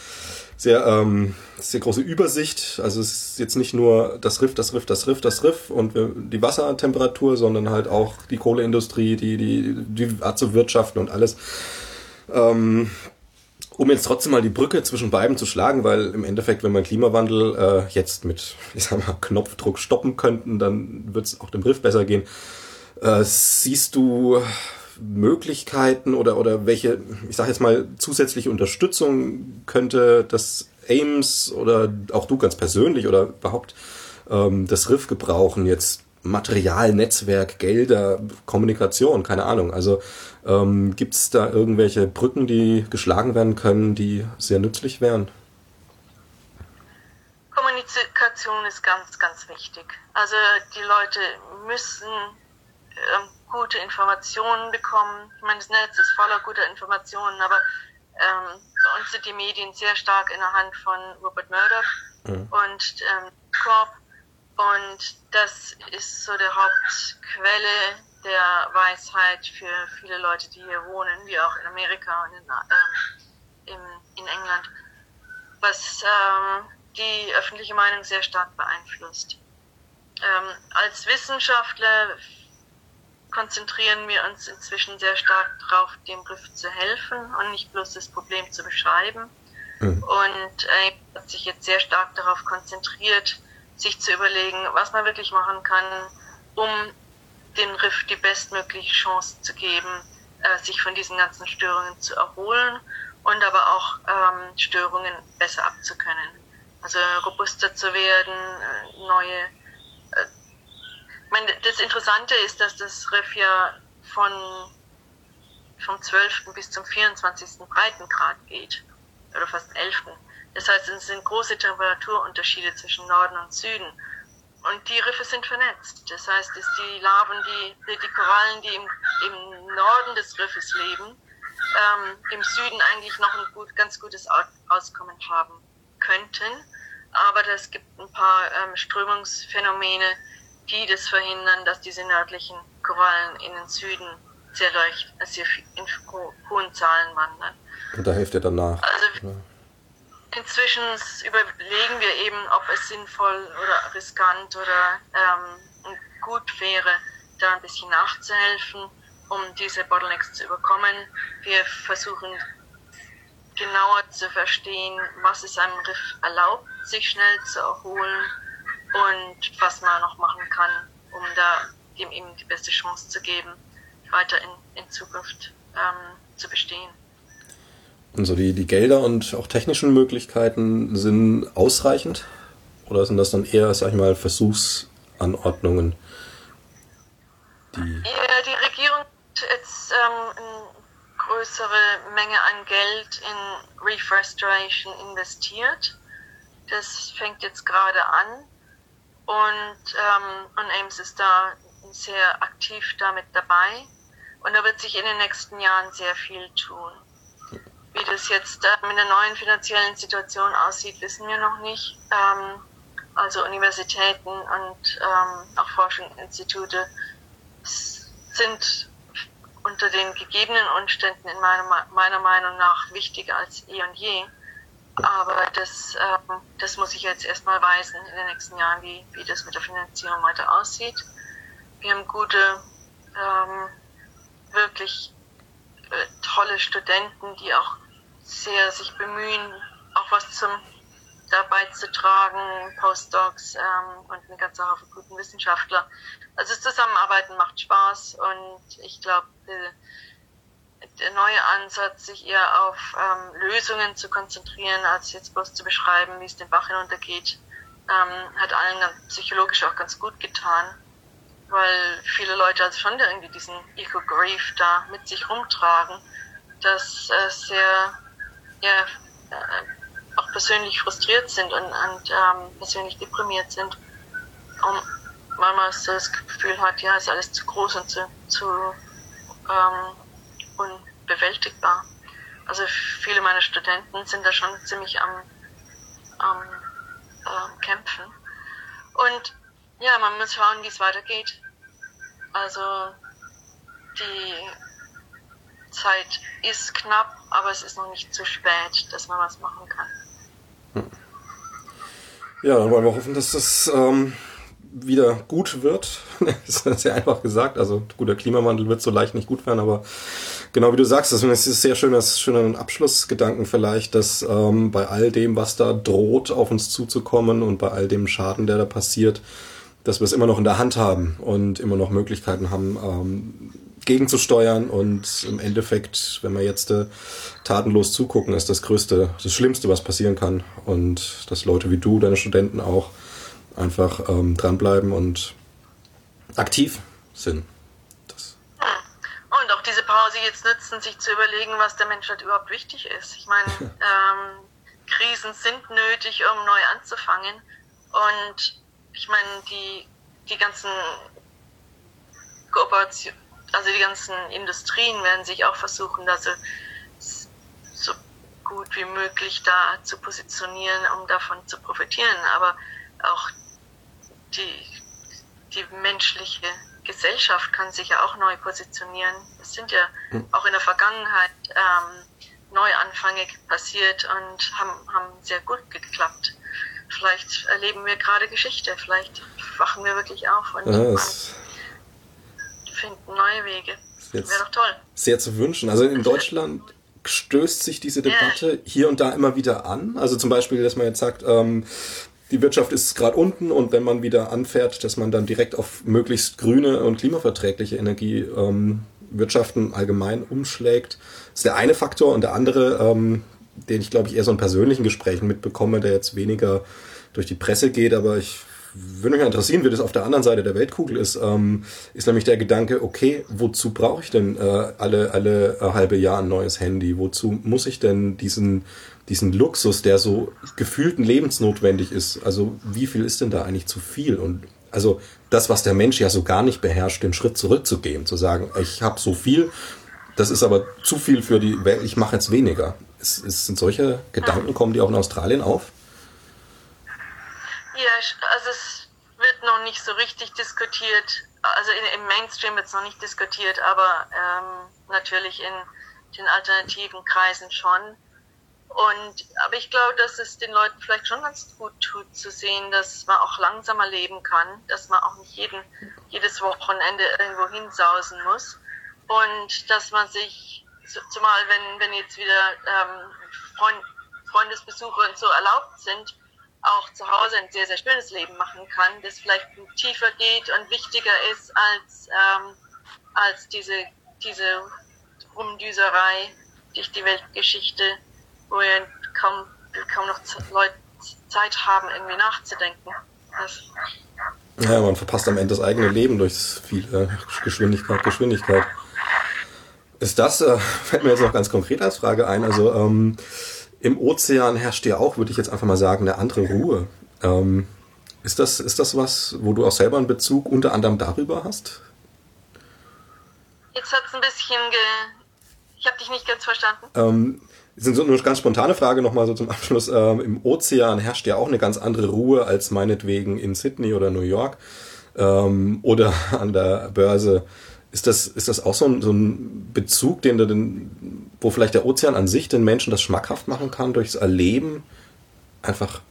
sehr, ähm, sehr große Übersicht. Also es ist jetzt nicht nur das Riff, das Riff, das Riff, das Riff und die Wassertemperatur, sondern halt auch die Kohleindustrie, die, die, die Art zu wirtschaften und alles. Ähm, um jetzt trotzdem mal die Brücke zwischen beiden zu schlagen, weil im Endeffekt, wenn man Klimawandel äh, jetzt mit, [LAUGHS] ich sag mal, Knopfdruck stoppen könnten, dann wird es auch dem Riff besser gehen. Äh, siehst du Möglichkeiten oder, oder welche, ich sage jetzt mal, zusätzliche Unterstützung könnte das Ames oder auch du ganz persönlich oder überhaupt ähm, das Riff gebrauchen? Jetzt Material, Netzwerk, Gelder, Kommunikation, keine Ahnung. Also ähm, gibt es da irgendwelche Brücken, die geschlagen werden können, die sehr nützlich wären? Kommunikation ist ganz, ganz wichtig. Also die Leute müssen ähm, gute Informationen bekommen. Ich meine, das Netz ist voller guter Informationen, aber ähm, bei uns sind die Medien sehr stark in der Hand von Rupert Murdoch mhm. und ähm, Corp. Und das ist so der Hauptquelle der Weisheit für viele Leute, die hier wohnen, wie auch in Amerika und in, ähm, in, in England, was ähm, die öffentliche Meinung sehr stark beeinflusst. Ähm, als Wissenschaftler konzentrieren wir uns inzwischen sehr stark darauf, dem Riff zu helfen und nicht bloß das Problem zu beschreiben. Mhm. Und äh, hat sich jetzt sehr stark darauf konzentriert, sich zu überlegen, was man wirklich machen kann, um dem Riff die bestmögliche Chance zu geben, äh, sich von diesen ganzen Störungen zu erholen und aber auch ähm, Störungen besser abzukönnen. Also robuster zu werden, äh, neue meine, das Interessante ist, dass das Riff ja von, vom 12. bis zum 24. Breitengrad geht. Oder fast 11. Das heißt, es sind große Temperaturunterschiede zwischen Norden und Süden. Und die Riffe sind vernetzt. Das heißt, dass die Larven, die, die Korallen, die im, im Norden des Riffes leben, ähm, im Süden eigentlich noch ein gut, ganz gutes Auskommen haben könnten. Aber es gibt ein paar ähm, Strömungsphänomene, die das verhindern, dass diese nördlichen Korallen in den Süden sehr leicht, sehr in hohen Zahlen wandern. Und da hilft ihr danach. Also inzwischen überlegen wir eben, ob es sinnvoll oder riskant oder ähm, gut wäre, da ein bisschen nachzuhelfen, um diese Bottlenecks zu überkommen. Wir versuchen genauer zu verstehen, was es einem Riff erlaubt, sich schnell zu erholen und was man noch machen kann, um da ihm eben die beste Chance zu geben, weiter in, in Zukunft ähm, zu bestehen. Und so die, die Gelder und auch technischen Möglichkeiten sind ausreichend? Oder sind das dann eher, sag ich mal, Versuchsanordnungen? Die, ja, die Regierung hat jetzt ähm, eine größere Menge an Geld in Reforestation investiert. Das fängt jetzt gerade an. Und, ähm, und Ames ist da sehr aktiv damit dabei. Und da wird sich in den nächsten Jahren sehr viel tun. Wie das jetzt äh, mit der neuen finanziellen Situation aussieht, wissen wir noch nicht. Ähm, also Universitäten und ähm, auch Forschungsinstitute sind unter den gegebenen Umständen in meiner, meiner Meinung nach wichtiger als eh und je. Aber das, ähm, das muss ich jetzt erstmal weisen in den nächsten Jahren, wie, wie das mit der Finanzierung weiter aussieht. Wir haben gute, wirklich äh, tolle Studenten, die auch sehr sich bemühen, auch was zum dabei zu tragen, Postdocs ähm, und eine ganze Haufen guten Wissenschaftler. Also das Zusammenarbeiten macht Spaß und ich glaube, der neue Ansatz, sich eher auf ähm, Lösungen zu konzentrieren, als jetzt bloß zu beschreiben, wie es den Bach hinuntergeht, ähm, hat allen psychologisch auch ganz gut getan, weil viele Leute also schon irgendwie diesen Eco-Grief da mit sich rumtragen, dass äh, sehr ja, äh, auch persönlich frustriert sind und, und ähm, persönlich deprimiert sind. Und manchmal so das Gefühl hat, ja, ist alles zu groß und zu, zu ähm, unbewältigbar. Also viele meiner Studenten sind da schon ziemlich am, am äh, Kämpfen. Und ja, man muss schauen, wie es weitergeht. Also die Zeit ist knapp, aber es ist noch nicht zu spät, dass man was machen kann. Hm. Ja, dann wollen wir hoffen, dass das ähm, wieder gut wird. [LAUGHS] das ist sehr einfach gesagt. Also guter Klimawandel wird so leicht nicht gut werden, aber genau wie du sagst, das ist sehr schön, das schöner Abschlussgedanken vielleicht, dass ähm, bei all dem, was da droht, auf uns zuzukommen und bei all dem Schaden, der da passiert, dass wir es immer noch in der Hand haben und immer noch Möglichkeiten haben, ähm, gegenzusteuern und im Endeffekt, wenn wir jetzt äh, tatenlos zugucken, ist das Größte, das Schlimmste, was passieren kann und dass Leute wie du, deine Studenten auch einfach ähm, dranbleiben und aktiv sind. Das. Und auch diese Pause jetzt nutzen, sich zu überlegen, was der Menschheit überhaupt wichtig ist. Ich meine, [LAUGHS] ähm, Krisen sind nötig, um neu anzufangen. Und ich meine, die, die ganzen Kooperation, also die ganzen Industrien werden sich auch versuchen, da so, so gut wie möglich da zu positionieren, um davon zu profitieren. Aber auch die, die menschliche Gesellschaft kann sich ja auch neu positionieren. Es sind ja hm. auch in der Vergangenheit ähm, Neuanfänge passiert und haben, haben sehr gut geklappt. Vielleicht erleben wir gerade Geschichte, vielleicht wachen wir wirklich auf und ja, finden neue Wege. Wäre doch toll. Sehr zu wünschen. Also in Deutschland stößt sich diese Debatte ja. hier und da immer wieder an. Also zum Beispiel, dass man jetzt sagt, ähm, die Wirtschaft ist gerade unten und wenn man wieder anfährt, dass man dann direkt auf möglichst grüne und klimaverträgliche Energiewirtschaften ähm, allgemein umschlägt, ist der eine Faktor und der andere, ähm, den ich glaube ich eher so in persönlichen Gesprächen mitbekomme, der jetzt weniger durch die Presse geht, aber ich würde mich interessieren, wie das auf der anderen Seite der Weltkugel ist, ähm, ist nämlich der Gedanke, okay, wozu brauche ich denn äh, alle, alle äh, halbe Jahr ein neues Handy? Wozu muss ich denn diesen diesen Luxus, der so gefühlten lebensnotwendig ist. Also wie viel ist denn da eigentlich zu viel? Und also das, was der Mensch ja so gar nicht beherrscht, den Schritt zurückzugehen, zu sagen, ich habe so viel, das ist aber zu viel für die Welt, ich mache jetzt weniger. Es, es sind solche Gedanken, kommen die auch in Australien auf? Ja, also es wird noch nicht so richtig diskutiert. Also in, im Mainstream wird es noch nicht diskutiert, aber ähm, natürlich in den alternativen Kreisen schon. Und, aber ich glaube, dass es den Leuten vielleicht schon ganz gut tut zu sehen, dass man auch langsamer leben kann, dass man auch nicht jeden, jedes Wochenende irgendwo hinsausen muss und dass man sich, zumal wenn, wenn jetzt wieder ähm, Freund, Freundesbesuche und so erlaubt sind, auch zu Hause ein sehr, sehr schönes Leben machen kann, das vielleicht tiefer geht und wichtiger ist als, ähm, als diese, diese Rumdüserei durch die Weltgeschichte wo wir kaum, kaum noch Leute Zeit haben, irgendwie nachzudenken. Das ja, man verpasst am Ende das eigene Leben durch viele Geschwindigkeit, Geschwindigkeit. Ist das, äh, [LAUGHS] fällt mir jetzt noch ganz konkret als Frage ein, also ähm, im Ozean herrscht ja auch, würde ich jetzt einfach mal sagen, eine andere Ruhe. Ähm, ist, das, ist das was, wo du auch selber einen Bezug unter anderem darüber hast? Jetzt hat es ein bisschen ge... Ich habe dich nicht ganz verstanden. Ähm, das ist so eine ganz spontane Frage nochmal so zum Abschluss. Ähm, Im Ozean herrscht ja auch eine ganz andere Ruhe als meinetwegen in Sydney oder New York ähm, oder an der Börse Ist das, ist das auch so ein, so ein Bezug, den, den, wo vielleicht der Ozean an sich den Menschen das schmackhaft machen kann, durchs Erleben? Einfach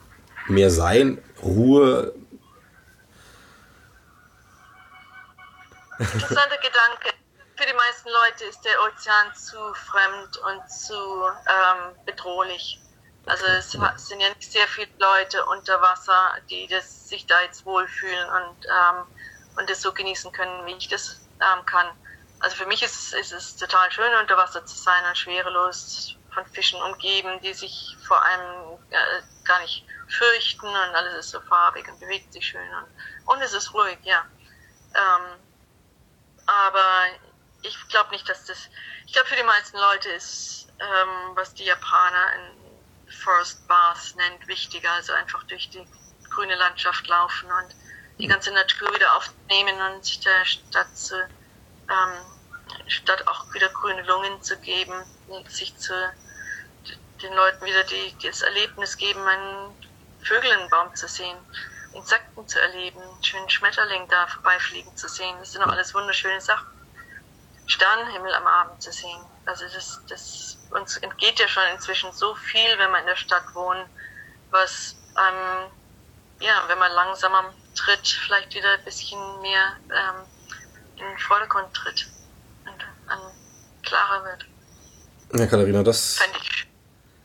mehr Sein, Ruhe. Interessanter Gedanke. Für die meisten Leute ist der Ozean zu fremd und zu ähm, bedrohlich. Also es sind ja nicht sehr viele Leute unter Wasser, die das, sich da jetzt wohlfühlen und, ähm, und das so genießen können, wie ich das ähm, kann. Also für mich ist, ist es total schön, unter Wasser zu sein und schwerelos von Fischen umgeben, die sich vor allem äh, gar nicht fürchten und alles ist so farbig und bewegt sich schön und, und es ist ruhig, ja. Ähm, aber ich glaube nicht, dass das, ich glaube für die meisten Leute ist, ähm, was die Japaner in Forest Baths nennt, wichtiger, also einfach durch die grüne Landschaft laufen und die ganze Natur wieder aufnehmen und der Stadt zu, ähm, statt auch wieder grüne Lungen zu geben, sich zu den Leuten wieder die, das Erlebnis geben, einen Vögel im Baum zu sehen, Insekten zu erleben, einen schönen Schmetterling da vorbeifliegen zu sehen. Das sind doch alles wunderschöne Sachen. Sternenhimmel am Abend zu sehen. Also das, das uns entgeht ja schon inzwischen so viel, wenn man in der Stadt wohnt, was ähm, ja, wenn man langsamer tritt, vielleicht wieder ein bisschen mehr ähm, in den Vordergrund tritt und ähm, klarer wird. Ja, Katharina, das. Ich,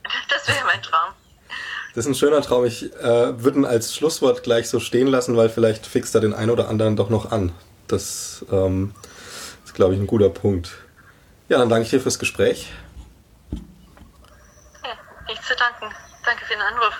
[LAUGHS] das wäre mein Traum. Das ist ein schöner Traum. Ich äh, würde ihn als Schlusswort gleich so stehen lassen, weil vielleicht fixt er den einen oder anderen doch noch an. Das ähm, ist, glaube ich, ein guter Punkt. Ja, dann danke ich dir fürs Gespräch. Ja, nichts zu danken. Danke für den Anruf.